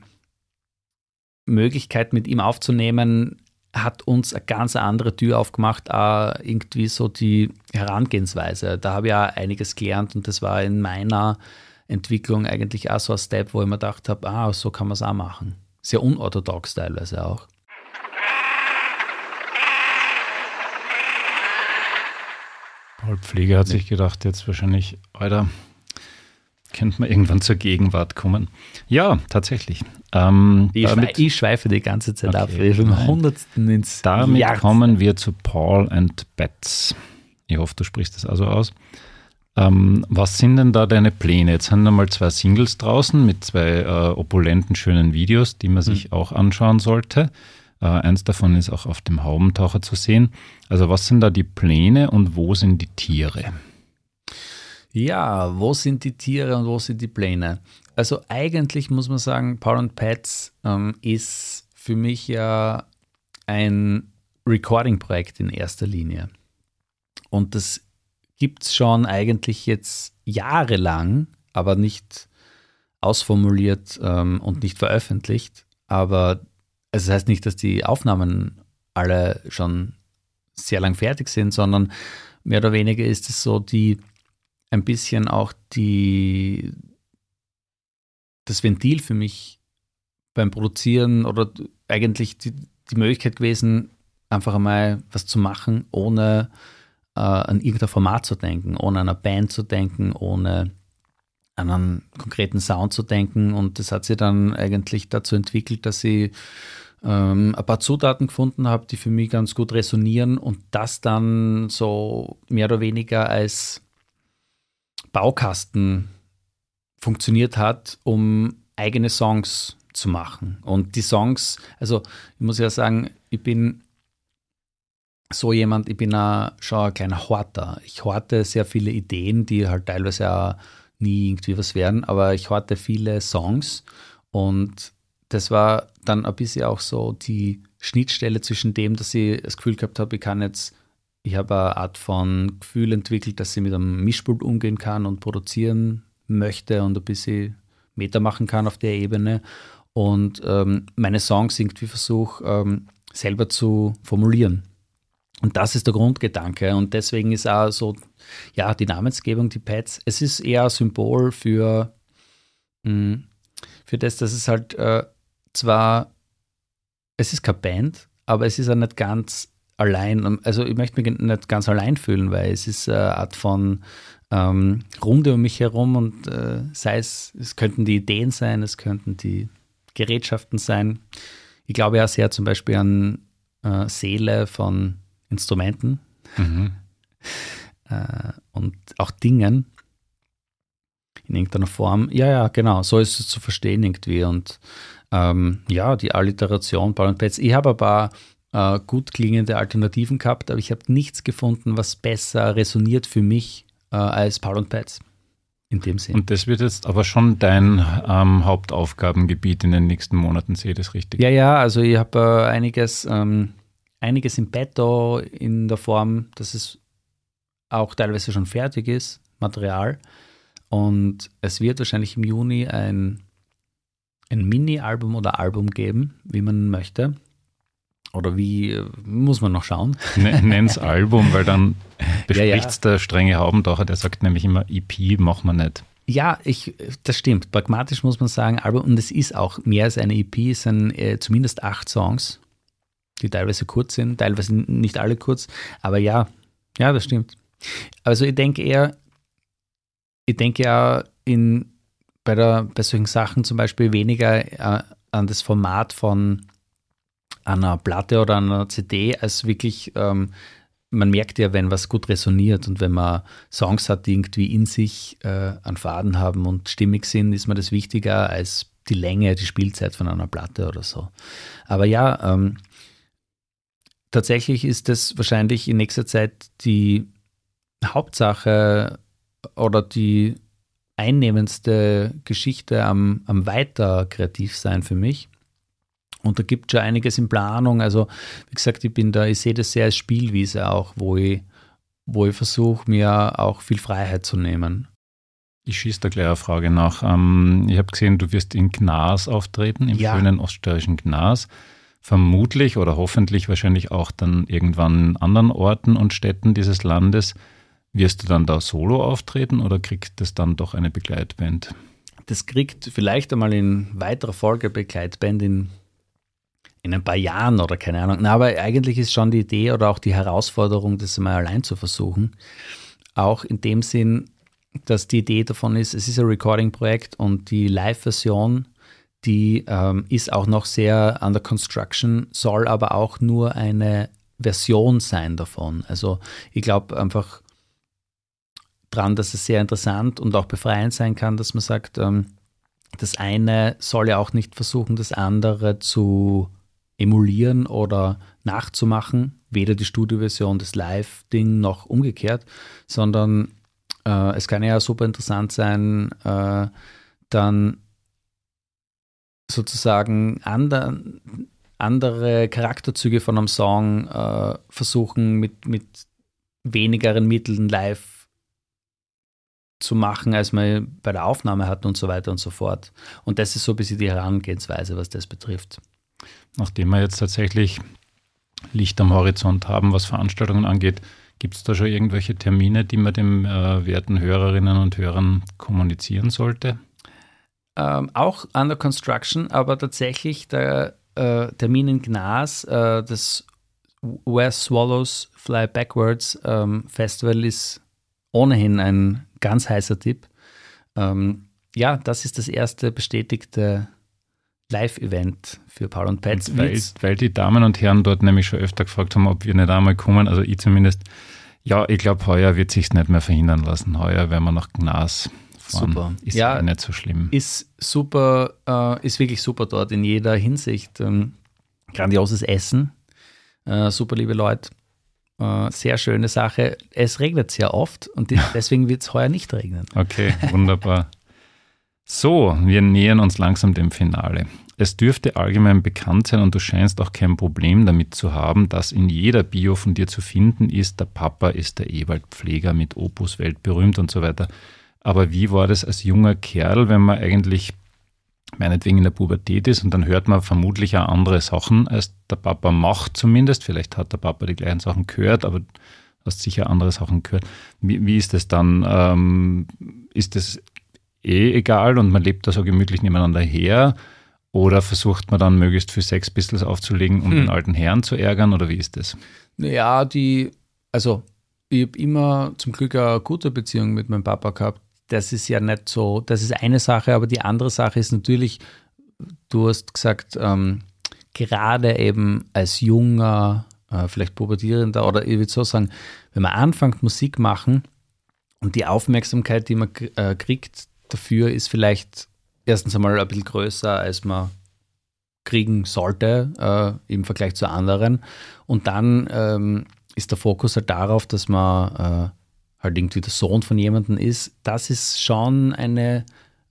Möglichkeit mit ihm aufzunehmen, hat uns eine ganz andere Tür aufgemacht, auch irgendwie so die Herangehensweise. Da habe ich auch einiges gelernt und das war in meiner Entwicklung eigentlich auch so ein Step, wo ich mir gedacht habe, ah, so kann man es auch machen sehr unorthodox teilweise auch. Paul Pfleger hat sich gedacht, jetzt wahrscheinlich, Alter, könnte man irgendwann zur Gegenwart kommen. Ja, tatsächlich. Ähm, ich, damit, ich, schweife die ganze Zeit okay, ab. Ich bin Hundertsten ins Damit Jahrzehnt. kommen wir zu Paul and Bets. Ich hoffe, du sprichst das also aus. Ähm, was sind denn da deine Pläne? Jetzt haben wir mal zwei Singles draußen mit zwei äh, opulenten, schönen Videos, die man sich mhm. auch anschauen sollte. Äh, eins davon ist auch auf dem Haubentaucher zu sehen. Also was sind da die Pläne und wo sind die Tiere? Ja, wo sind die Tiere und wo sind die Pläne? Also eigentlich muss man sagen, Paul and Pets ähm, ist für mich ja ein Recording-Projekt in erster Linie. Und das gibt es schon eigentlich jetzt jahrelang, aber nicht ausformuliert ähm, und nicht veröffentlicht. Aber also das heißt nicht, dass die Aufnahmen alle schon sehr lang fertig sind, sondern mehr oder weniger ist es so, die ein bisschen auch die das Ventil für mich beim Produzieren oder eigentlich die, die Möglichkeit gewesen, einfach einmal was zu machen, ohne äh, an irgendein Format zu denken, ohne an eine Band zu denken, ohne an einen konkreten Sound zu denken. Und das hat sich dann eigentlich dazu entwickelt, dass ich ähm, ein paar Zutaten gefunden habe, die für mich ganz gut resonieren und das dann so mehr oder weniger als Baukasten funktioniert hat, um eigene Songs zu machen. Und die Songs, also ich muss ja sagen, ich bin so jemand, ich bin auch schon ein kleiner Horter. Ich horte sehr viele Ideen, die halt teilweise auch nie irgendwie was werden, aber ich horte viele Songs und das war dann ein bisschen auch so die Schnittstelle zwischen dem, dass ich das Gefühl gehabt habe, ich kann jetzt, ich habe eine Art von Gefühl entwickelt, dass ich mit einem Mischpult umgehen kann und produzieren möchte und ein bisschen Meter machen kann auf der Ebene und ähm, meine Songs irgendwie versuche ähm, selber zu formulieren. Und das ist der Grundgedanke. Und deswegen ist auch so, ja, die Namensgebung, die Pads, es ist eher ein Symbol für, mh, hm, für das, dass es halt äh, zwar, es ist keine Band, aber es ist auch nicht ganz allein. Also ich möchte mich nicht ganz allein fühlen, weil es ist eine Art von ähm, Runde um mich herum und äh, sei es, es könnten die Ideen sein, es könnten die Gerätschaften sein. Ich glaube ja sehr zum Beispiel an äh, Seele von Instrumenten mhm. äh, und auch Dingen in irgendeiner Form. Ja, ja, genau, so ist es zu verstehen irgendwie. Und ähm, ja, die Alliteration, Ball und Pets. Ich habe ein paar äh, gut klingende Alternativen gehabt, aber ich habe nichts gefunden, was besser resoniert für mich äh, als Paul und Pets. In dem Sinn. Und das wird jetzt aber schon dein ähm, Hauptaufgabengebiet in den nächsten Monaten, sehe ich das richtig? Ja, ja, also ich habe äh, einiges, ähm, einiges im Petto in der Form, dass es auch teilweise schon fertig ist, Material. Und es wird wahrscheinlich im Juni ein, ein Mini-Album oder Album geben, wie man möchte. Oder wie, muss man noch schauen. Nenn's Album, weil dann bespricht es ja, ja. der strenge Haubentaucher, der sagt nämlich immer, EP machen wir nicht. Ja, ich, das stimmt. Pragmatisch muss man sagen, Album, und es ist auch mehr als eine EP, es sind äh, zumindest acht Songs, die teilweise kurz sind, teilweise nicht alle kurz, aber ja, ja, das stimmt. Also ich denke eher, ich denke ja in, bei, der, bei solchen Sachen zum Beispiel weniger äh, an das Format von einer Platte oder einer CD als wirklich, ähm, man merkt ja, wenn was gut resoniert und wenn man Songs hat, die irgendwie in sich äh, einen Faden haben und stimmig sind, ist mir das wichtiger als die Länge, die Spielzeit von einer Platte oder so. Aber ja, ähm, tatsächlich ist das wahrscheinlich in nächster Zeit die Hauptsache oder die einnehmendste Geschichte am, am weiter kreativ sein für mich. Und da gibt es schon einiges in Planung. Also, wie gesagt, ich bin da, ich sehe das sehr als Spielwiese auch, wo ich, wo ich versuche, mir auch viel Freiheit zu nehmen. Ich schieße da gleich eine Frage nach. Ähm, ich habe gesehen, du wirst in Gnas auftreten, im ja. schönen oststeirischen Gnas. Vermutlich oder hoffentlich wahrscheinlich auch dann irgendwann in anderen Orten und Städten dieses Landes. Wirst du dann da solo auftreten oder kriegt das dann doch eine Begleitband? Das kriegt vielleicht einmal in weiterer Folge Begleitband in in ein paar Jahren oder keine Ahnung. Na, aber eigentlich ist schon die Idee oder auch die Herausforderung, das mal allein zu versuchen. Auch in dem Sinn, dass die Idee davon ist, es ist ein Recording-Projekt und die Live-Version, die ähm, ist auch noch sehr under construction, soll aber auch nur eine Version sein davon. Also ich glaube einfach dran, dass es sehr interessant und auch befreiend sein kann, dass man sagt, ähm, das eine soll ja auch nicht versuchen, das andere zu emulieren oder nachzumachen, weder die Studioversion, das Live-Ding noch umgekehrt, sondern Äh, es kann ja super interessant sein, äh, dann sozusagen ander, andere Charakterzüge von einem Song äh, versuchen mit, mit wenigeren Mitteln live zu machen, als man bei der Aufnahme hat und so weiter und so fort. Und das ist so ein bisschen die Herangehensweise, was das betrifft. Nachdem wir jetzt tatsächlich Licht am Horizont haben, was Veranstaltungen angeht, gibt es da schon irgendwelche Termine, die man den äh, werten Hörerinnen und Hörern kommunizieren sollte? Ähm, auch under construction, aber tatsächlich der äh, Termin in Gnas, äh, das Where Swallows Fly Backwards ähm, Festival ist ohnehin ein ganz heißer Tipp. Ähm, ja, das ist das erste bestätigte Live-Event für Paul und Pets. Weil, weil, die Damen und Herren dort nämlich schon öfter gefragt haben, ob wir nicht einmal kommen, also ich zumindest. Ja, ich glaube, heuer wird sich nicht mehr verhindern lassen. Heuer werden wir nach Gnas fahren. Super. Ist ja nicht so schlimm. Ist super, äh, ist wirklich super dort in jeder Hinsicht. Ähm, grandioses Essen, äh, super liebe Leute. Äh, sehr schöne Sache. Es regnet sehr oft und deswegen wird es heuer nicht regnen. Okay, wunderbar. So, wir nähern uns langsam dem Finale. Es dürfte allgemein bekannt sein und du scheinst auch kein Problem damit zu haben, dass in jeder Bio von dir zu finden ist, der Papa ist der Ewaldpfleger mit Opus weltberühmt und so weiter. Aber wie war das als junger Kerl, wenn man eigentlich meinetwegen in der Pubertät ist und dann hört man vermutlich auch andere Sachen, als der Papa macht zumindest. Vielleicht hat der Papa die gleichen Sachen gehört, aber hast sicher andere Sachen gehört. Wie, wie ist das dann? Ähm, ist das eh egal und man lebt da so gemütlich nebeneinander her? Oder versucht man dann möglichst für Sex Pistols aufzulegen, um hm. den alten Herrn zu ärgern? Oder wie ist das? Ja, die, also ich habe immer zum Glück eine gute Beziehung mit meinem Papa gehabt. Das ist ja nicht so, das ist eine Sache, aber die andere Sache ist natürlich, du hast gesagt, ähm, gerade eben als junger, äh, vielleicht pubertierender oder ich würde so sagen, wenn man anfängt Musik machen und die Aufmerksamkeit, die man äh, kriegt, dafür ist vielleicht erstens einmal ein bisschen größer, als man kriegen sollte äh, im Vergleich zu anderen. Und dann ähm, ist der Fokus halt darauf, dass man äh, halt irgendwie der Sohn von jemandem ist. Das ist schon eine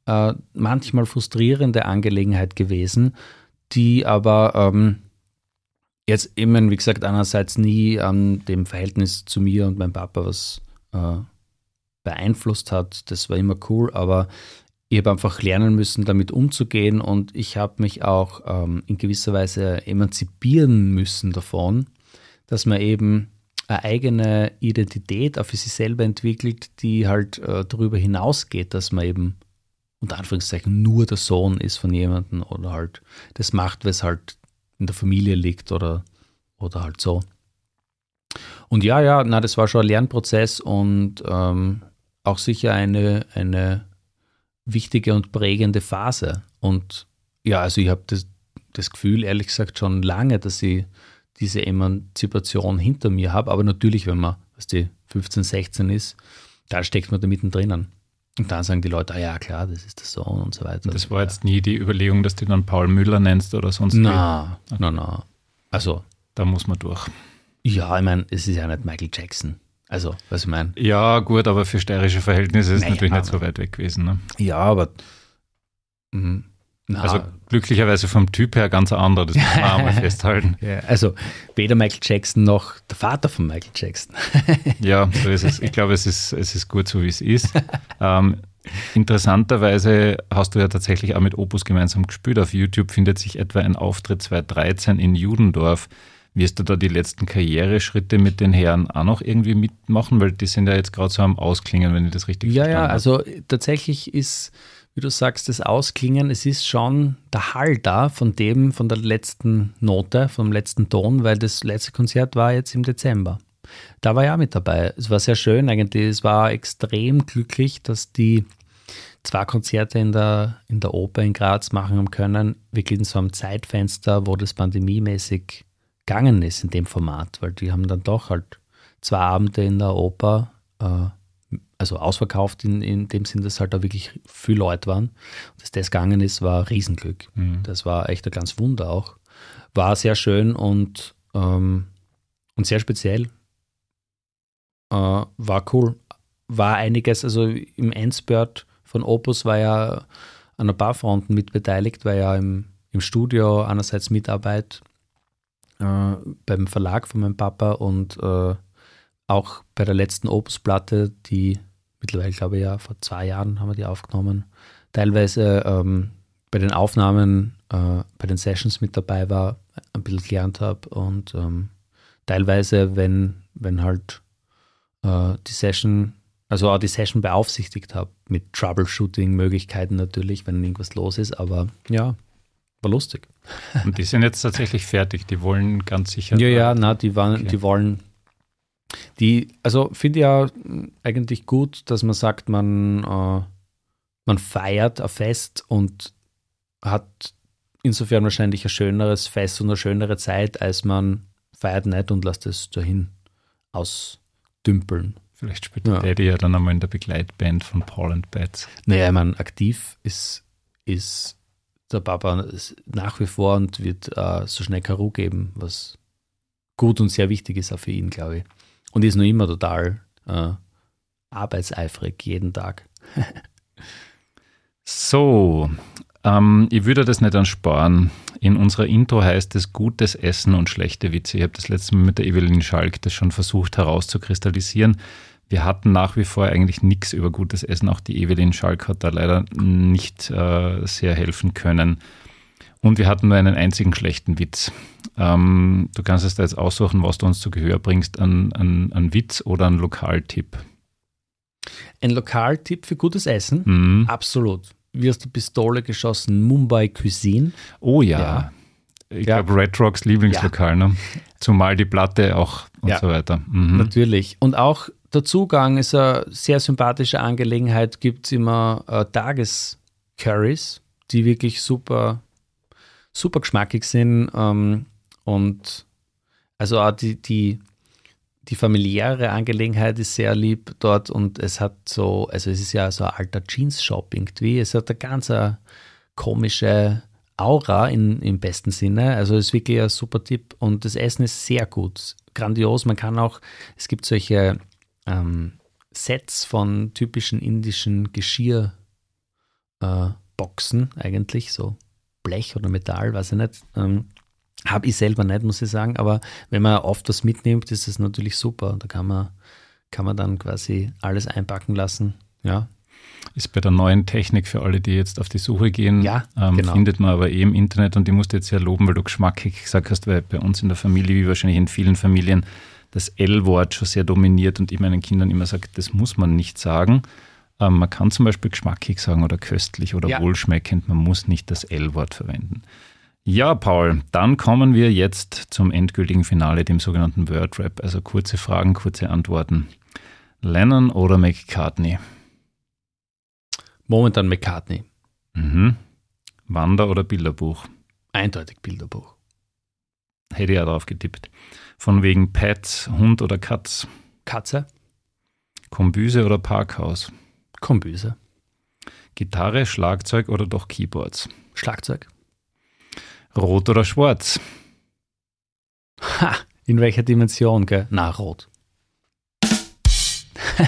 äh, manchmal frustrierende Angelegenheit gewesen, die aber ähm, jetzt eben, wie gesagt, einerseits nie an dem Verhältnis zu mir und meinem Papa was äh, beeinflusst hat. Das war immer cool, aber ich habe einfach lernen müssen, damit umzugehen und ich habe mich auch ähm, in gewisser Weise emanzipieren müssen davon, dass man eben eine eigene Identität auch für sich selber entwickelt, die halt äh, darüber hinausgeht, dass man eben unter Anführungszeichen nur der Sohn ist von jemandem oder halt das macht, was halt in der Familie liegt oder, oder halt so. Und ja, ja, na, das war schon ein Lernprozess und ähm, auch sicher eine, eine wichtige und prägende Phase. Und ja, also ich habe das, das Gefühl, ehrlich gesagt, schon lange, dass ich diese Emanzipation hinter mir habe. Aber natürlich, wenn man, was die 15, 16 ist, da steckt man da mittendrin. Und dann sagen die Leute, ah ja, klar, das ist der Sohn und so weiter. Das war jetzt nie die Überlegung, dass du dann Paul Müller nennst oder sonst Na, okay. na, na. Also. Da muss man durch. Ja, ich meine, es ist ja nicht Michael Jackson. Also, was ich meine. Ja, gut, aber für steirische Verhältnisse ist es natürlich nicht so weit weg gewesen. Ne? Ja, aber. Mh, also glücklicherweise vom Typ her ganz anders, das muss man auch mal festhalten. Ja, also weder Michael Jackson noch der Vater von Michael Jackson. ja, so ist es. Ich glaube, es ist, es ist gut so, wie es ist. ähm, interessanterweise hast du ja tatsächlich auch mit Opus gemeinsam gespielt. Auf YouTube findet sich etwa ein Auftritt 2013 in Judendorf. Wirst du da die letzten Karriereschritte mit den Herren auch noch irgendwie mitmachen? Weil die sind ja jetzt gerade so am Ausklingen, wenn ich das richtig ja, verstanden habe. Ja, also tatsächlich ist, wie du sagst, das Ausklingen, es ist schon der Hall da von dem, von der letzten Note, vom letzten Ton, weil das letzte Konzert war jetzt im Dezember. Da war ich auch mit dabei. Es war sehr schön eigentlich. Es war extrem glücklich, dass die zwei Konzerte in der, in der Oper in Graz machen haben können, wirklich in so einem Zeitfenster, wo das pandemiemäßig gegangen ist in dem Format, weil die haben dann doch halt zwei Abende in der Oper, äh, also ausverkauft in, in dem Sinn, dass halt da wirklich viele Leute waren. Dass das gegangen ist, war Riesenglück. Mhm. Das war echt ein ganz Wunder auch. War sehr schön und, ähm, und sehr speziell. Äh, war cool. war einiges, also im Endspurt von Opus war ja an ein paar Fronten mitbeteiligt, weil ja im, im Studio einerseits Mitarbeit äh, beim Verlag von meinem Papa und äh, auch bei der letzten Opus-Platte, die mittlerweile, glaube ich, ja, vor zwei Jahren haben wir die aufgenommen, teilweise ähm, bei den Aufnahmen, äh, bei den Sessions mit dabei war, ein bisschen gelernt habe und ähm, teilweise, wenn, wenn halt äh, die Session, also auch die Session beaufsichtigt habe, mit Troubleshooting-Möglichkeiten natürlich, wenn irgendwas los ist, aber ja, war lustig. Und die sind jetzt tatsächlich fertig, die wollen ganz sicher. Ja, ja, na, die, waren, okay. die wollen, die, also finde ich ja eigentlich gut, dass man sagt, man, äh, man feiert ein Fest und hat insofern wahrscheinlich ein schöneres Fest und eine schönere Zeit, als man feiert nicht und lässt es dahin ausdümpeln. Vielleicht spielt ja. Daddy ja dann einmal in der Begleitband von Paul and Bats. Naja, ich meine, aktiv ist, ist der Papa nach wie vor und wird äh, so schnell Ruhe geben, was gut und sehr wichtig ist auch für ihn, glaube ich. Und ist noch immer total äh, arbeitseifrig, jeden Tag. so, ähm, ich würde das nicht ansparen. In unserer Intro heißt es gutes Essen und schlechte Witze. Ich habe das letzte Mal mit der Evelyn Schalk das schon versucht herauszukristallisieren. Wir hatten nach wie vor eigentlich nichts über gutes Essen. Auch die Evelyn Schalk hat da leider nicht äh, sehr helfen können. Und wir hatten nur einen einzigen schlechten Witz. Ähm, du kannst es da jetzt aussuchen, was du uns zu Gehör bringst, an, an, an Witz oder an Lokaltipp. Ein Lokaltipp für gutes Essen? Mhm. Absolut wie aus der Pistole geschossen, Mumbai Cuisine. Oh ja. ja. Ich ja. glaube, Red Rocks Lieblingslokal, ja. ne? Zumal die Platte auch und ja. so weiter. Mhm. Natürlich. Und auch der Zugang ist eine sehr sympathische Angelegenheit. Gibt es immer äh, Tagescurries, die wirklich super, super geschmackig sind. Ähm, und also auch die, die die familiäre Angelegenheit ist sehr lieb dort und es hat so, also es ist ja so ein alter Jeans-Shop irgendwie. Es hat eine ganz eine komische Aura in, im besten Sinne. Also es ist wirklich ein super Tipp und das Essen ist sehr gut, grandios. Man kann auch, es gibt solche ähm, Sets von typischen indischen Geschirrboxen äh, eigentlich, so Blech oder Metall, weiß ich nicht. Ähm, habe ich selber nicht, muss ich sagen, aber wenn man oft was mitnimmt, ist das natürlich super. Da kann man, kann man dann quasi alles einpacken lassen. Ja. Ist bei der neuen Technik für alle, die jetzt auf die Suche gehen, ja, ähm, genau. findet man aber eh im Internet und die musst du jetzt sehr loben, weil du geschmackig gesagt hast, weil bei uns in der Familie, wie wahrscheinlich in vielen Familien, das L-Wort schon sehr dominiert und ich meinen Kindern immer sage, das muss man nicht sagen. Ähm, man kann zum Beispiel geschmackig sagen oder köstlich oder ja. wohlschmeckend, man muss nicht das L-Wort verwenden. Ja, Paul, dann kommen wir jetzt zum endgültigen Finale, dem sogenannten Word Rap. Also kurze Fragen, kurze Antworten. Lennon oder McCartney? Momentan McCartney. Mhm. Wander- oder Bilderbuch? Eindeutig Bilderbuch. Hätte auch drauf getippt. Von wegen Pets, Hund oder Katz? Katze. Kombüse oder Parkhaus? Kombüse. Gitarre, Schlagzeug oder doch Keyboards? Schlagzeug. Rot oder schwarz? Ha, in welcher Dimension, gell? Na, rot.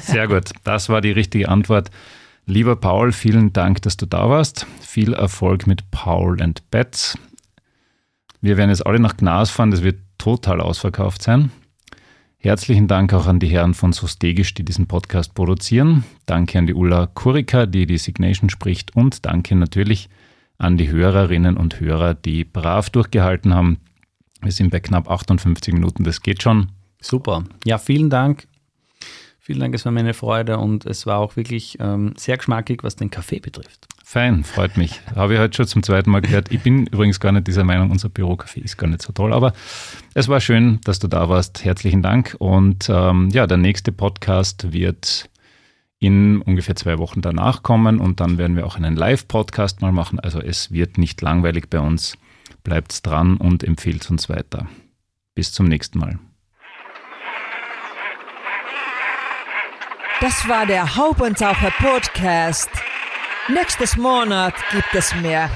Sehr gut, das war die richtige Antwort. Lieber Paul, vielen Dank, dass du da warst. Viel Erfolg mit Paul and Bets. Wir werden jetzt alle nach Gnas fahren, das wird total ausverkauft sein. Herzlichen Dank auch an die Herren von Sostegisch, die diesen Podcast produzieren. Danke an die Ulla Kurika, die die Signation spricht. Und danke natürlich an die Hörerinnen und Hörer, die brav durchgehalten haben. Wir sind bei knapp 58 Minuten, das geht schon. Super. Ja, vielen Dank. Vielen Dank, es war meine Freude und es war auch wirklich ähm, sehr geschmackig, was den Kaffee betrifft. Fein, freut mich. Habe ich heute schon zum zweiten Mal gehört. Ich bin übrigens gar nicht dieser Meinung, unser Bürokaffee ist gar nicht so toll, aber es war schön, dass du da warst. Herzlichen Dank. Und ähm, ja, der nächste Podcast wird in ungefähr zwei Wochen danach kommen und dann werden wir auch einen Live-Podcast mal machen. Also es wird nicht langweilig bei uns. Bleibt dran und empfiehlt uns weiter. Bis zum nächsten Mal. Das war der Haubentaucher Podcast. Nächstes Monat gibt es mehr.